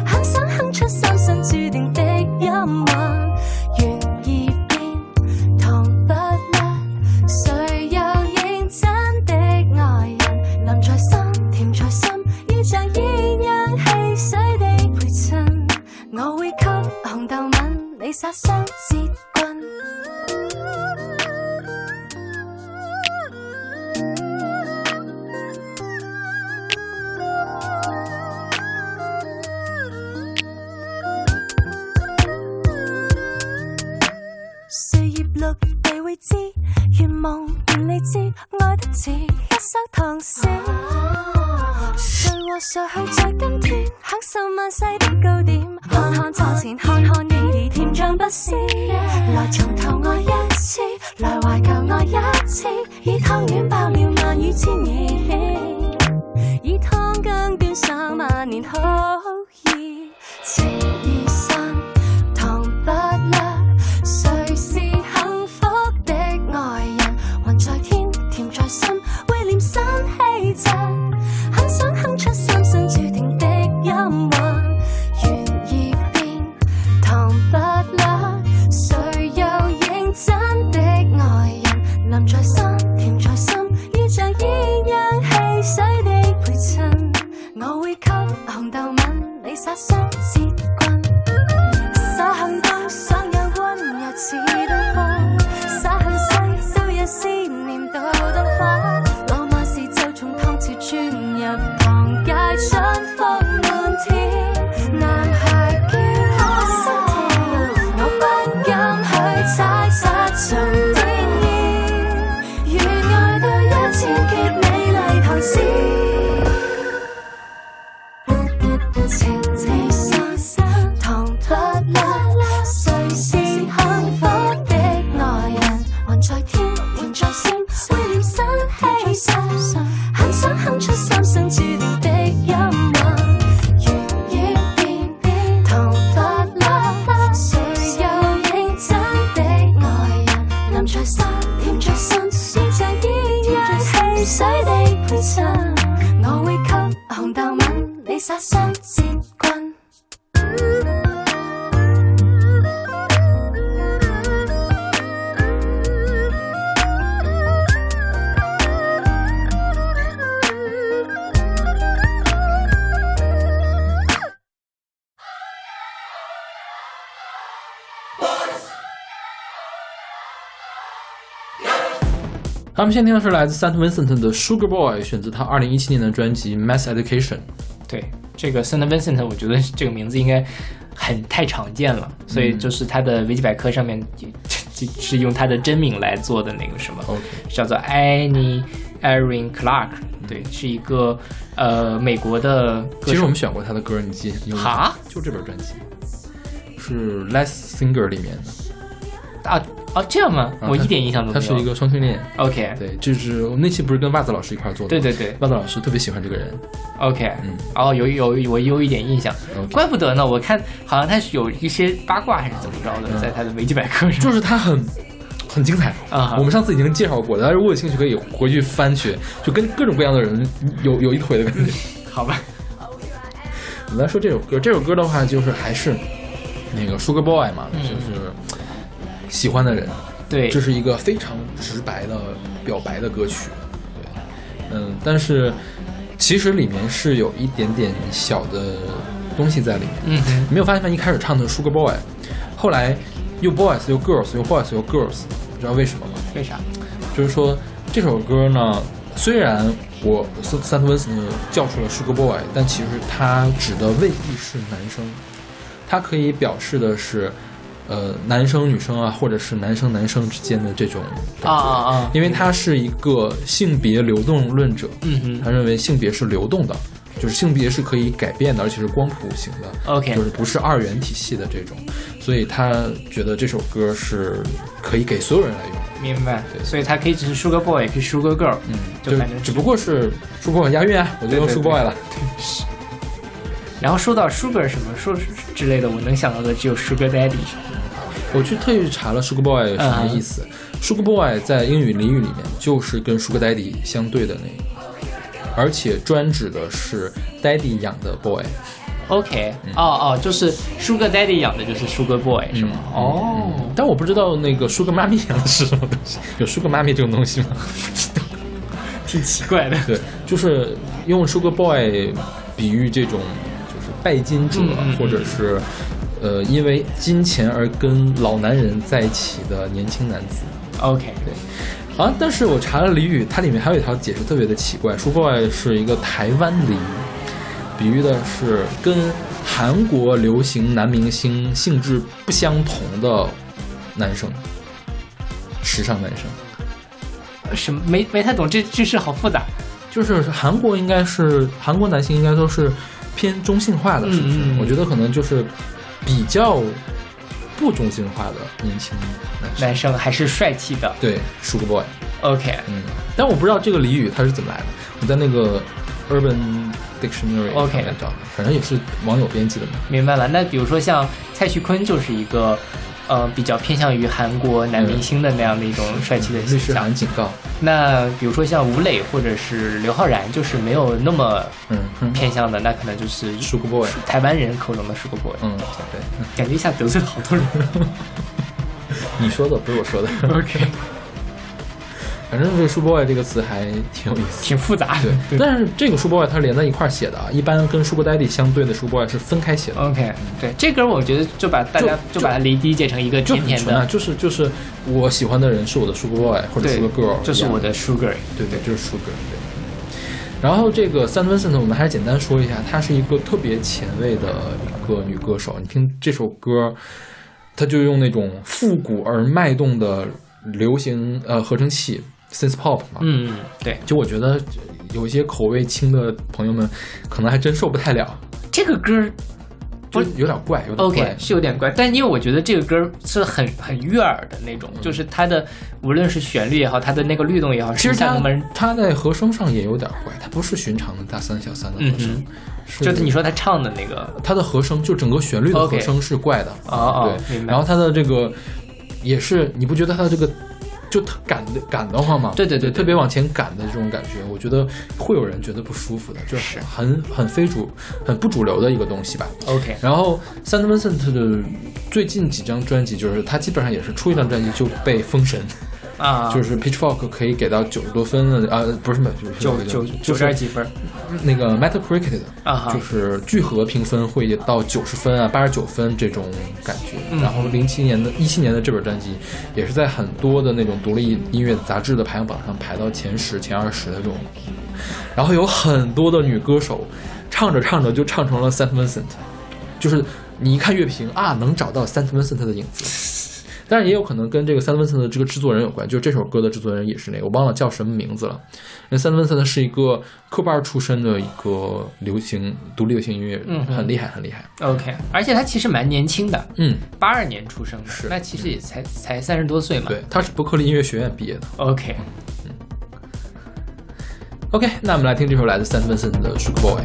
很想哼出三生注定的音韵。缘已变，会知，愿望愿你知，爱得似一首唐诗。谁和谁去在今天享受万世的糕点？看看床前，看看月儿，甜像不思。来重头爱一次，来怀旧爱一次，以汤圆爆了万语千言，以汤羹端上万年好意，情意们现在听的是来自 Saint Vincent 的 Sugar Boy，选自他二零一七年的专辑《Mass Education》。对，这个 Saint Vincent，我觉得这个名字应该很太常见了，所以就是他的维基百科上面是用他的真名来做的那个什么叫做 Annie Erin Clark，对，是一个呃美国的。其实我们选过他的歌，你记？哈就这本专辑是《Less Singer》里面的。啊哦这样吗？啊我一点印象都没有。他是一个双性恋。OK，对，就是我们那期不是跟袜子老师一块做的吗？对对对袜子老师特别喜欢这个人。OK，嗯哦有有我有一点印象怪不得呢，我看好像他是有一些八卦还是怎么着的，嗯在他的维基百科上。就是他很很精彩啊我们上次已经介绍过，大家如果有兴趣可以回去翻去，就跟各种各样的人有有一腿的感觉。好吧，我们来说这首歌，这首歌的话就是还是那个 Sugar Boy 嘛，嗯就是喜欢的人，对，这是一个非常直白的表白的歌曲，对，嗯，但是其实里面是有一点点小的东西在里面。嗯没有发现吗？一开始唱的是 Sugar Boy，后来又 Boys 又 Girls 又 Boys 又 Girls，你知道为什么吗？为啥？就是说这首歌呢，虽然我三三特温斯叫出了 Sugar Boy，但其实它指的未必是男生，它可以表示的是，呃，男生女生啊，或者是男生男生之间的这种感觉啊啊啊因为他是一个性别流动论者，嗯哼他认为性别是流动的。就是性别是可以改变的，而且是光谱型的 OK 就是不是二元体系的这种，所以他觉得这首歌是可以给所有人来用的。明白。对所以它可以只是 Sugar Boy，也可以 Sugar Girl，嗯，就反正只不过是 Sugar 押韵啊，我就用对对 Sugar Boy 了。对 然后说到 Sugar 什么说之类的，我能想到的只有 Sugar Daddy。我去特意查了 Sugar Boy 什么意思。Sugar Boy 在英语俚语里面就是跟 Sugar Daddy 相对的那个，而且专指的是 Daddy 养的 boy。OK，哦哦，就是 Sugar Daddy 养的就是 Sugar Boy 是吗？哦，但我不知道那个 Sugar 妈咪养的是什么东西，有 Sugar 妈咪这种东西吗？挺奇怪的。对，就是用 Sugar Boy 比喻这种就是拜金者，或者是呃因为金钱而跟老男人在一起的年轻男子。OK，对啊，但是我查了俚语，它里面还有一条解释特别的奇怪，Sugar Boy 是一个台湾俚语，比喻的是跟韩国流行男明星性质不相同的男生，时尚男生。什么没没太懂这句式，好复杂。就是韩国应该是韩国男性应该都是偏中性化的，是不是？嗯嗯嗯我觉得可能就是比较不中性化的年轻男生，还是帅气的。对，Sugar Boy。OK，嗯，但我不知道这个俚语它是怎么来的。我在那个 Urban Dictionary OK 找的，反正也是网友编辑的嘛。明白了。那比如说像蔡徐坤就是一个。呃，比较偏向于韩国男明星的那样的一种帅气的形象。律警告。那比如说像吴磊或者是刘昊然，就是没有那么嗯偏向的，那可能就是 Sugar Boy，台湾人口中的 Sugar Boy。嗯，对，感觉一下得罪了好多人。你说的不是我说的。OK。反正这个 “Boy” 这个词还挺有意思，挺复杂。对，但是这个 “Boy” 它是连在一块写的啊。一般跟 “Sugar Daddy” 相对的 “Boy” 是分开写的。OK，对，这歌我觉得就把大家就把它离低解成一个甜甜的，就是就是我喜欢的人是我的 “Sugar Boy” 或者 “Sugar Girl”，这是我的 Sugar。对对，就是 Sugar。对。然后这个 Saint Vincent，我们还是简单说一下，她是一个特别前卫的一个女歌手。你听这首歌，她就用那种复古而脉动的流行呃合成器。Synth pop 嘛，嗯，对，就我觉得有一些口味轻的朋友们可能还真受不太了。这个歌，不有点怪，有点 OK 是有点怪，但因为我觉得这个歌是很很悦耳的那种，就是它的无论是旋律也好，它的那个律动也好，其实它它在和声上也有点怪，它不是寻常的大三小三的和声，就是你说他唱的那个，它的和声就整个旋律的和声是怪的。啊，对，然后它的这个也是，你不觉得它这个？就赶的赶的慌嘛，对对对，特别往前赶的这种感觉，我觉得会有人觉得不舒服的，就是很很非主、很不主流的一个东西吧。OK，然后 s a n t Vincent 的最近几张专辑，就是他基本上也是出一张专辑就被封神。啊，就是 Pitchfork 可以给到九十多分的啊，不是么九九九点几分，那个 Metacritic 啊，就是聚合评分会到九十分啊，八十九分这种感觉。然后零七年的一七年的这本专辑，也是在很多的那种独立音乐杂志的排行榜上排到前十、前二十的这种。然后有很多的女歌手唱着唱着就唱成了 Saint Vincent，就是你一看乐评啊，能找到 Saint Vincent 的影子。但是也有可能跟这个三文森的这个制作人有关，就是这首歌的制作人也是那个，我忘了叫什么名字了。那三文森呢是一个科班出身的一个流行独立流行音乐人，很厉害，很厉害。OK，而且他其实蛮年轻的，嗯，八二年出生的，是，那其实也才才三十多岁嘛。对，他是伯克利音乐学院毕业的。OK，嗯，OK，那我们来听这首来自三文森的《Sugar Boy》。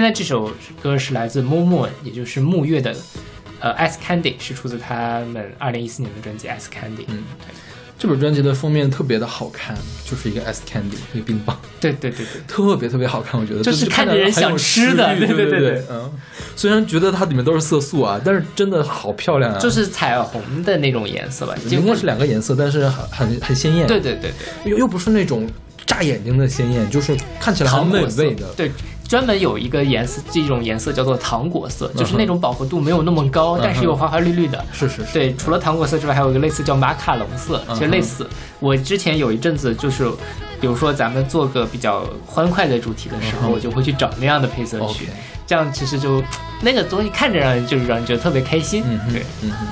现在这首歌是来自 Moon，也就是木月的，呃，Ice Candy 是出自他们二零一四年的专辑 Ice Candy。嗯，这本专辑的封面特别的好看，就是一个 Ice Candy，一个冰棒。对对对对，特别特别好看，我觉得就是看着人想吃的。对对对对，嗯。虽然觉得它里面都是色素啊，但是真的好漂亮啊！就是彩虹的那种颜色吧，应该是两个颜色，但是很很很鲜艳。对对对对，又又不是那种炸眼睛的鲜艳，就是看起来很美味的。对。专门有一个颜色，这种颜色叫做糖果色，就是那种饱和度没有那么高，但是又花花绿绿的。是是是。对，除了糖果色之外，还有一个类似叫马卡龙色，其实类似。我之前有一阵子就是，比如说咱们做个比较欢快的主题的时候，我就会去找那样的配色去，这样其实就那个东西看着让人就是让人觉得特别开心。嗯对，嗯哼。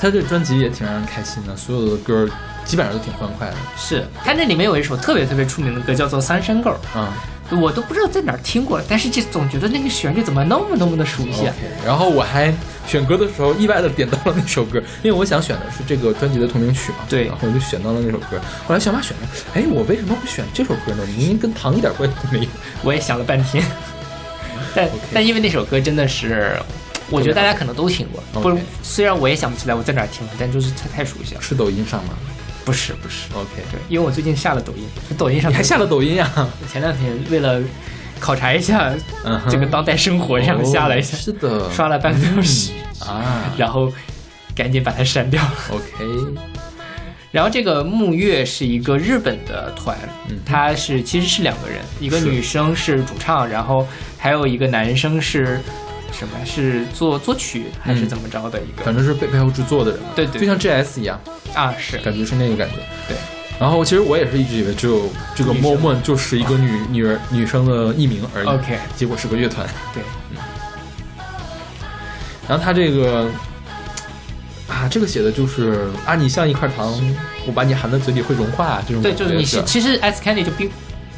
他这专辑也挺让人开心的，所有的歌基本上都挺欢快的。是他那里面有一首特别特别出名的歌，叫做《三山 girl》。嗯。我都不知道在哪儿听过，但是就总觉得那个旋律怎么那么那么的熟悉。然后我还选歌的时候意外的点到了那首歌，因为我想选的是这个专辑的同名曲嘛。对。然后我就选到了那首歌。后来小马选了，哎，我为什么会选这首歌呢？明明跟糖一点关系都没有。我也想了半天，但但因为那首歌真的是，我觉得大家可能都听过。不，虽然我也想不起来我在哪儿听的，但就是它太熟悉了。是抖音上吗？不是不是，OK，对，因为我最近下了抖音，抖音上你还下了抖音啊？前两天为了考察一下这个当代生活，然后下了一下，是的，刷了半个小时啊，然后赶紧把它删掉。OK，然后这个木月是一个日本的团，他是其实是两个人，一个女生是主唱，然后还有一个男生是。什么是作作曲还是怎么着的一个？反正是背背后制作的人，对对，就像 G S 一样啊，是感觉是那个感觉。对，然后其实我也是一直以为只有这个 Moment 就是一个女女人女生的艺名而已，OK，结果是个乐团。对，嗯。然后他这个啊，这个写的就是啊，你像一块糖，我把你含在嘴里会融化这种。对，就是你是其实 Ice Candy 就冰。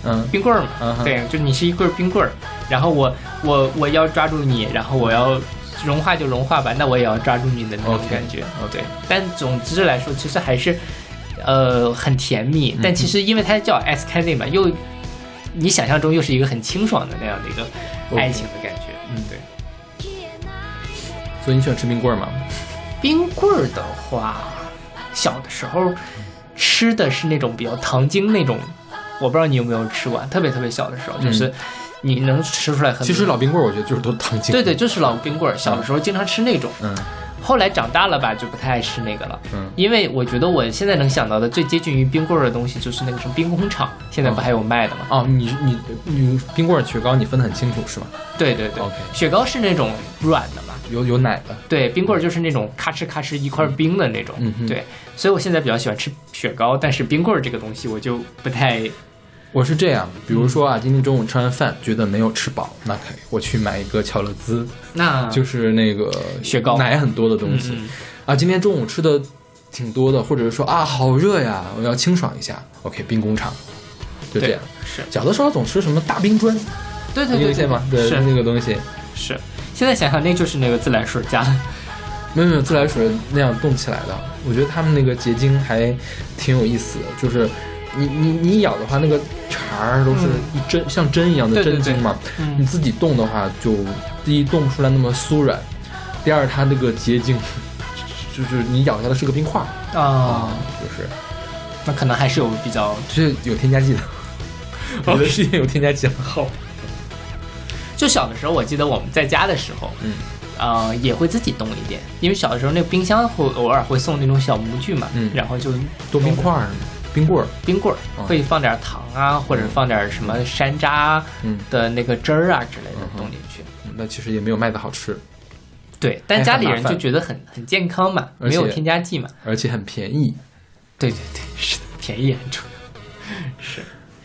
嗯，冰棍儿嘛，对，就你是一棍冰棍儿，然后我我我要抓住你，然后我要融化就融化吧，那我也要抓住你的那种感觉，哦对。但总之来说，其实还是呃很甜蜜，但其实因为它叫 ice candy 嘛，又你想象中又是一个很清爽的那样的一个爱情的感觉，嗯对。所以你喜欢吃冰棍儿吗？冰棍儿的话，小的时候吃的是那种比较糖精那种。我不知道你有没有吃过，特别特别小的时候，就是你能吃出来很。其实老冰棍儿，我觉得就是都糖精。对对，就是老冰棍儿。小的时候经常吃那种，嗯。后来长大了吧，就不太爱吃那个了，嗯。因为我觉得我现在能想到的最接近于冰棍儿的东西，就是那个什么冰工厂，现在不还有卖的吗？哦，你你你冰棍儿、雪糕，你分得很清楚是吗？对对对。OK。雪糕是那种软的嘛？有有奶的。对，冰棍儿就是那种咔哧咔哧一块冰的那种。嗯对，所以我现在比较喜欢吃雪糕，但是冰棍儿这个东西我就不太。我是这样，比如说啊，今天中午吃完饭觉得没有吃饱，那可以我去买一个巧乐兹，那就是那个雪糕奶很多的东西啊。今天中午吃的挺多的，或者是说啊好热呀，我要清爽一下，OK 冰工厂，就这样。是小的时候总吃什么大冰砖，对对对，对吗？对，是那个东西。是，现在想想那就是那个自来水加的，没有没有自来水那样冻起来的。我觉得他们那个结晶还挺有意思的，就是。你你你咬的话，那个茬儿都是一针像针一样的针晶嘛。你自己冻的话，就第一冻不出来那么酥软，第二它那个结晶，就是你咬下的是个冰块啊，就是。那可能还是有比较，就是有添加剂的。我的世界有添加剂好。就小的时候，我记得我们在家的时候，嗯，啊，也会自己冻一点，因为小的时候那个冰箱会偶尔会送那种小模具嘛，嗯，然后就冻冰块儿。冰棍儿，冰棍儿会放点糖啊，或者放点什么山楂的那个汁儿啊之类的冻进去。那其实也没有卖的好吃。对，但家里人就觉得很很健康嘛，没有添加剂嘛，而且很便宜。对对对，是的，便宜很重要。是，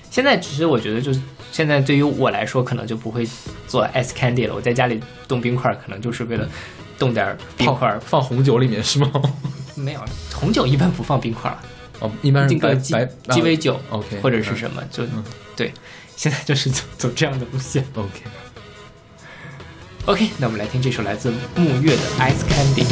现在其实我觉得，就是现在对于我来说，可能就不会做 ice candy 了。我在家里冻冰块，可能就是为了冻点冰块，放红酒里面是吗？没有，红酒一般不放冰块。哦，一般是白鸡鸡尾酒，OK，或者是什么，就对。现在就是走走这样的路线，OK，OK。那我们来听这首来自木月的《Ice Candy》。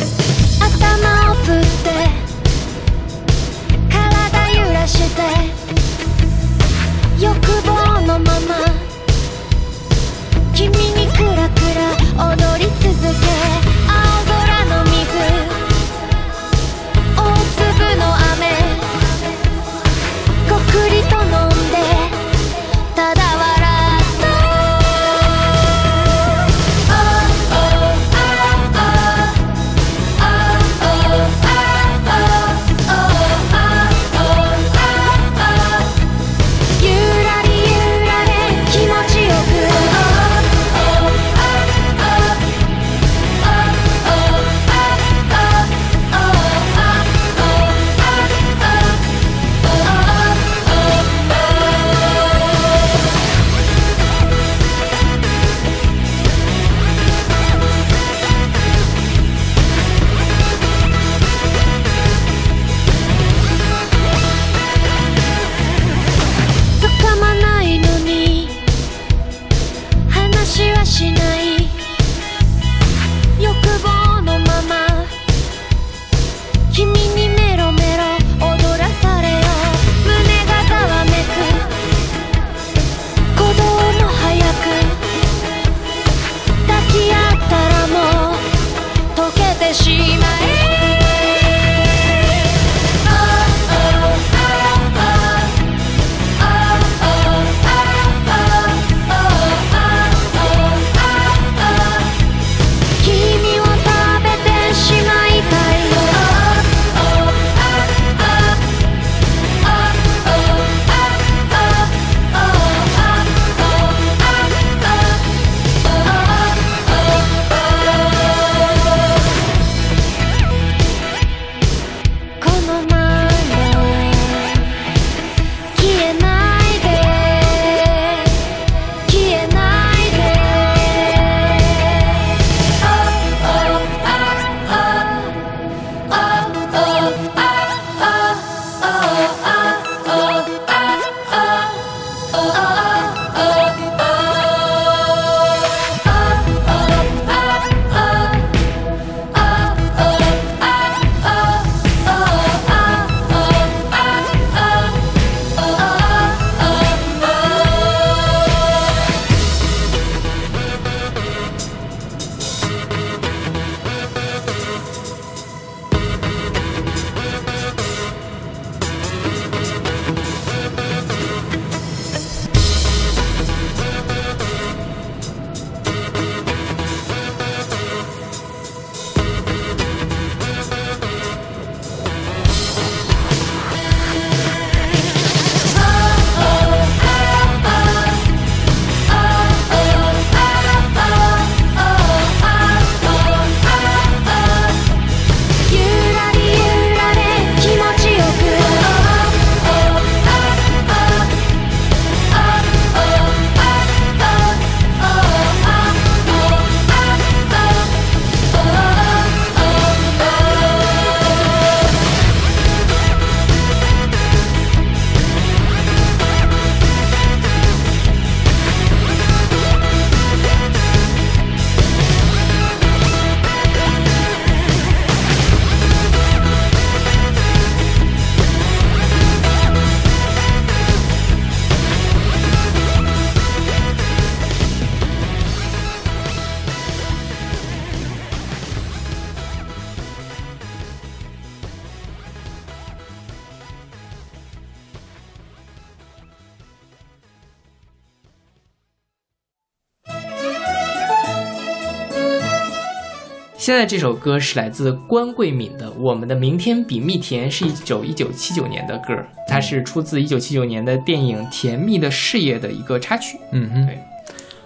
现在这首歌是来自关桂敏的《我们的明天比蜜甜》，是一首一九七九年的歌，它是出自一九七九年的电影《甜蜜的事业》的一个插曲。嗯哼，对，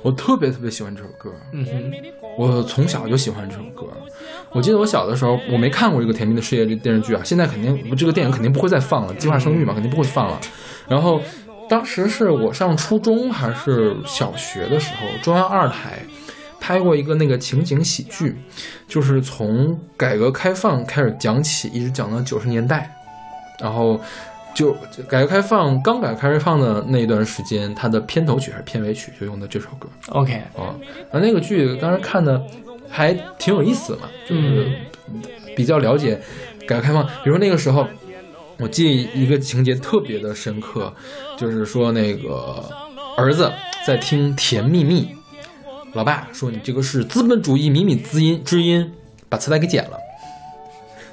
我特别特别喜欢这首歌。嗯哼，我从小就喜欢这首歌。我记得我小的时候，我没看过这个《甜蜜的事业》这电视剧啊，现在肯定这个电影肯定不会再放了，计划生育嘛，肯定不会放了。然后当时是我上初中还是小学的时候，中央二台。拍过一个那个情景喜剧，就是从改革开放开始讲起，一直讲到九十年代，然后就改革开放刚改革开放的那一段时间，它的片头曲还是片尾曲就用的这首歌。OK 啊，然后那个剧当时看的还挺有意思的嘛，就是比较了解改革开放。比如那个时候，我记一个情节特别的深刻，就是说那个儿子在听《甜蜜蜜》。老爸说：“你这个是资本主义靡靡之音，之音把磁带给剪了。”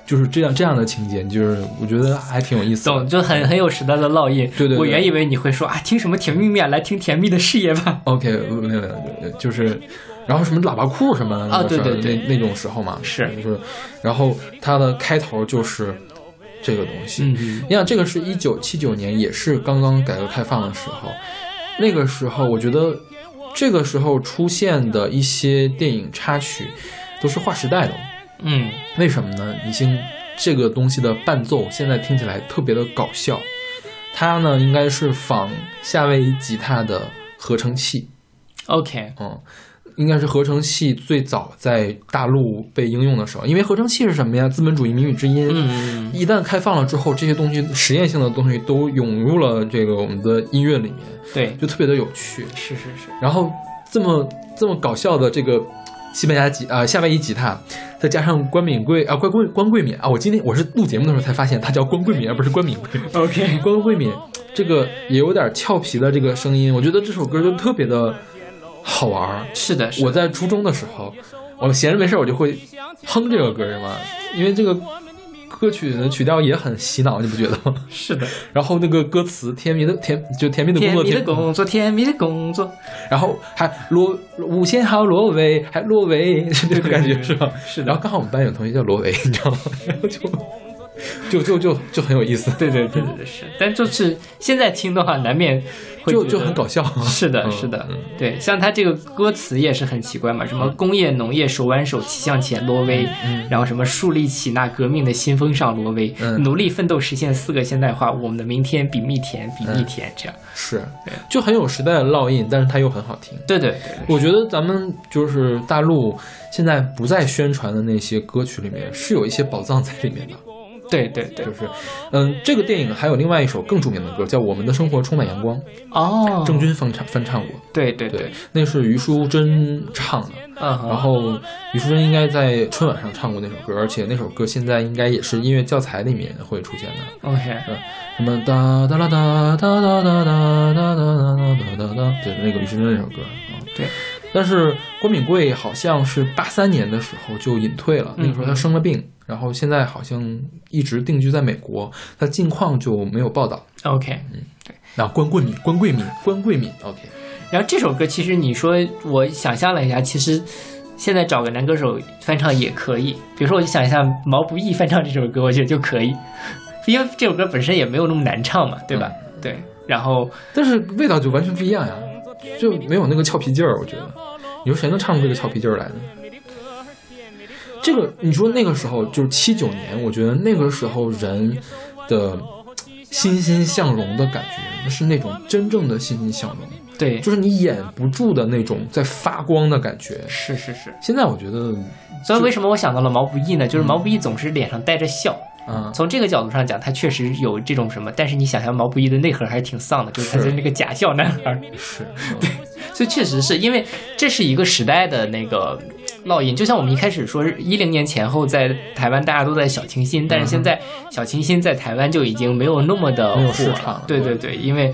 就是这样这样的情节，就是我觉得还挺有意思，懂就很很有时代的烙印。对对，我原以为你会说啊，听什么甜蜜蜜，来听甜蜜的事业吧。OK，没有没有，就是，然后什么喇叭裤什么的啊，对对对，那那种时候嘛，是就是，然后它的开头就是这个东西。你想，这个是一九七九年，也是刚刚改革开放的时候，那个时候我觉得。这个时候出现的一些电影插曲，都是划时代的。嗯，为什么呢？已经这个东西的伴奏，现在听起来特别的搞笑。它呢，应该是仿夏威夷吉他的合成器。OK，嗯。应该是合成器最早在大陆被应用的时候，因为合成器是什么呀？资本主义谜语之音。嗯一旦开放了之后，这些东西实验性的东西都涌入了这个我们的音乐里面。对，就特别的有趣。是是是。然后这么这么搞笑的这个西班牙吉啊夏威夷吉他，再加上关敏贵啊关关关桂敏啊，我今天我是录节目的时候才发现他叫关桂敏而不是关敏贵。OK，关桂敏这个也有点俏皮的这个声音，我觉得这首歌就特别的。好玩儿，是的。我在初中的时候，我闲着没事我就会哼这个歌儿嘛，因为这个歌曲的曲调也很洗脑，你不觉得吗？是的。然后那个歌词，甜蜜的甜，就甜蜜的工作，甜蜜的工作，甜蜜的工作。然后还罗五千号罗维，还罗维，这个感觉是吧？是的。然后刚好我们班有同学叫罗维，你知道吗？然 后就。就就就就很有意思，对对对对对是，但就是现在听的话，难免就就很搞笑。是的，是的，对，像他这个歌词也是很奇怪嘛，什么工业农业手挽手齐向前，挪威，然后什么树立起那革命的新风尚，挪威，努力奋斗实现四个现代化，我们的明天比蜜甜，比蜜甜，这样。是，就很有时代的烙印，但是它又很好听。对对对，我觉得咱们就是大陆现在不再宣传的那些歌曲里面，是有一些宝藏在里面的。对对对，就是，嗯，这个电影还有另外一首更著名的歌，叫《我们的生活充满阳光》哦，郑钧翻唱翻唱过。对对对，那是于淑珍唱的。嗯，然后于淑珍应该在春晚上唱过那首歌，而且那首歌现在应该也是音乐教材里面会出现的。OK，嗯，什么哒哒啦哒哒哒哒哒哒哒哒哒哒，对，那个于淑珍那首歌。对。但是关敏贵好像是八三年的时候就隐退了，那个时候他生了病，然后现在好像一直定居在美国，他近况就没有报道。OK，嗯，对。那关桂敏，关桂敏，关桂敏，OK。然后这首歌其实你说我想象了一下，其实现在找个男歌手翻唱也可以，比如说我就想一下毛不易翻唱这首歌，我觉得就可以，因为这首歌本身也没有那么难唱嘛，对吧？对。然后但是味道就完全不一样呀。就没有那个俏皮劲儿，我觉得，你说谁能唱出这个俏皮劲儿来呢？这个你说那个时候就是七九年，我觉得那个时候人的欣欣向荣的感觉，是那种真正的欣欣向荣，对，就是你掩不住的那种在发光的感觉。是是是。现在我觉得，所以为什么我想到了毛不易呢？就是毛不易总是脸上带着笑。嗯，从这个角度上讲，他确实有这种什么，但是你想想毛不易的内核还是挺丧的，就是他是那个假笑男孩。是，对，所以确实是因为这是一个时代的那个烙印，就像我们一开始说，一零年前后在台湾大家都在小清新，但是现在小清新在台湾就已经没有那么的火了。对对对，因为。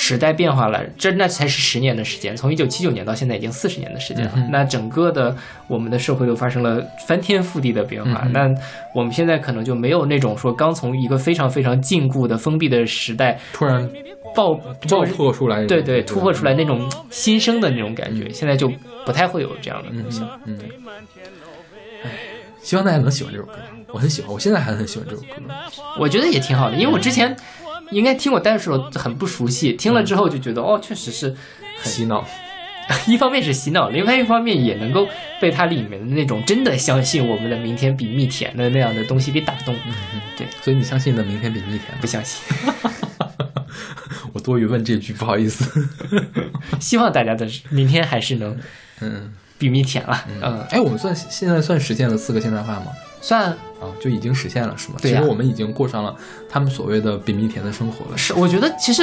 时代变化了，这那才是十年的时间，从一九七九年到现在已经四十年的时间了。那整个的我们的社会都发生了翻天覆地的变化。那我们现在可能就没有那种说刚从一个非常非常禁锢的封闭的时代突然爆爆破出来，对对，突破出来那种新生的那种感觉，现在就不太会有这样的东西。嗯，哎。希望大家能喜欢这首歌，我很喜欢，我现在还很喜欢这首歌。我觉得也挺好的，因为我之前应该听我单说很不熟悉，听了之后就觉得哦，确实是很洗脑。一方面是洗脑，另外一方面也能够被它里面的那种真的相信我们的明天比蜜甜的那样的东西给打动。嗯对，所以你相信的明天比蜜甜？不相信。我多余问这句，不好意思。希望大家的明天还是能嗯比蜜甜了。嗯，哎，我们算现在算实现了四个现代化吗？算啊，就已经实现了，是吗？对其实我们已经过上了他们所谓的比蜜甜的生活了。是，我觉得其实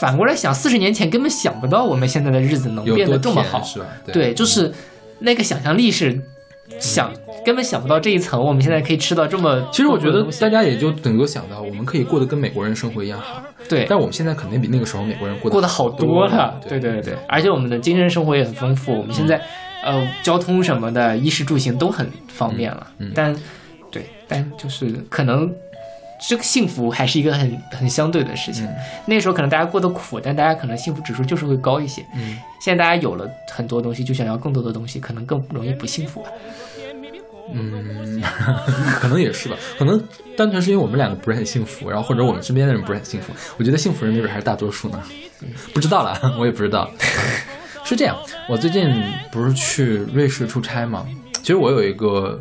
反过来想，四十年前根本想不到我们现在的日子能变得这么好，是吧？对，就是那个想象力是想根本想不到这一层，我们现在可以吃到这么。其实我觉得大家也就能够想到，我们可以过得跟美国人生活一样好。对，但我们现在肯定比那个时候美国人过过得好多了。对对对，而且我们的精神生活也很丰富，我们现在呃交通什么的，衣食住行都很方便了，嗯但。对，但就是可能这个幸福还是一个很很相对的事情。那时候可能大家过得苦，但大家可能幸福指数就是会高一些。嗯，现在大家有了很多东西，就想要更多的东西，可能更容易不幸福吧。嗯，可能也是吧。可能单纯是因为我们两个不是很幸福，然后或者我们身边的人不是很幸福。我觉得幸福人没准还是大多数呢。不知道了，我也不知道。是这样，我最近不是去瑞士出差吗？其实我有一个。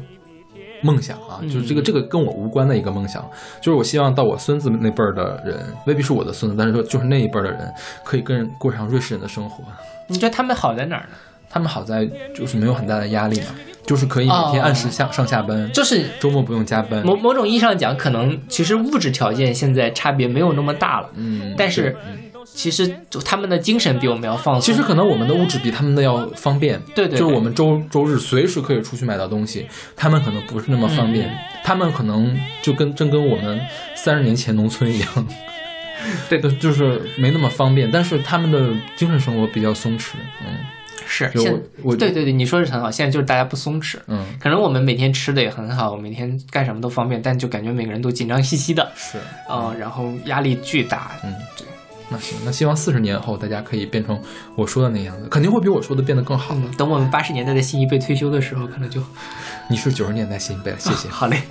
梦想啊，就是这个这个跟我无关的一个梦想，就是我希望到我孙子那辈儿的人，未必是我的孙子，但是说就是那一辈儿的人，可以跟过上瑞士人的生活。你觉得他们好在哪儿呢？他们好在就是没有很大的压力嘛，就是可以每天按时下上下班，就是周末不用加班。某某种意义上讲，可能其实物质条件现在差别没有那么大了，嗯，但是。其实就他们的精神比我们要放松。其实可能我们的物质比他们的要方便。对对。就是我们周周日随时可以出去买到东西，他们可能不是那么方便。他们可能就跟正跟我们三十年前农村一样，对的，就是没那么方便。但是他们的精神生活比较松弛。嗯，是。现我对对对，你说是很好。现在就是大家不松弛。嗯。可能我们每天吃的也很好，每天干什么都方便，但就感觉每个人都紧张兮兮的。是。嗯，然后压力巨大。嗯，对。那行，那希望四十年后大家可以变成我说的那样子，肯定会比我说的变得更好。等我们八十年代的新一辈退休的时候，可能就 你是九十年代新一辈了。谢谢，好嘞。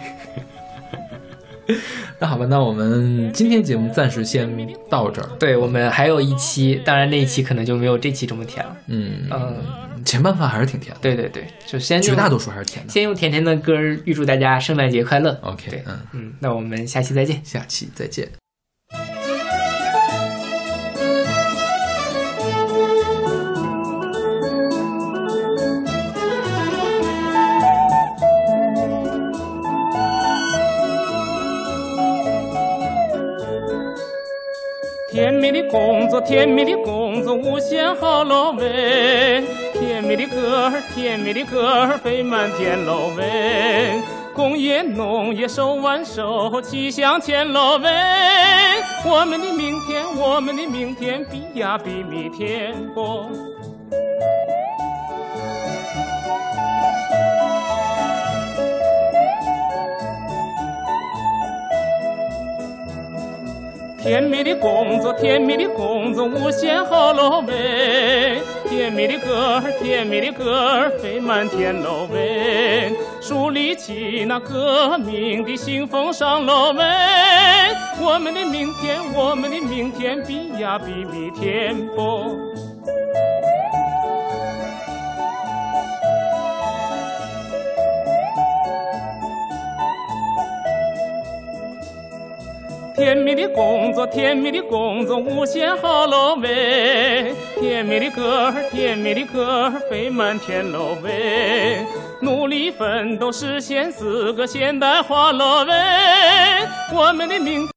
那好吧，那我们今天节目暂时先到这儿。对我们还有一期，当然那一期可能就没有这期这么甜了。嗯嗯，前半段还是挺甜的。对对对，就先绝大多数还是甜的。先用甜甜的歌预祝大家圣诞节快乐。OK，嗯嗯，那我们下期再见。下期再见。工作，甜蜜的工作，无限好喽喂！甜蜜的歌儿，甜蜜的歌儿飞满天喽喂！工业农业手挽手，齐向前喽喂！我们的明天，我们的明天比呀比明天多？甜蜜的工作，甜蜜的工作，无限好喽喂！甜蜜的歌儿，甜蜜的歌儿飞满天喽喂！树立起那革命的新风尚喽喂！我们的明天，我们的明天比呀比蜜甜不？甜蜜的工作，甜蜜的工作，无限好喽喂！甜蜜的歌儿，甜蜜的歌儿飞满天喽喂！努力奋斗，实现四个现代化喽喂！我们的明。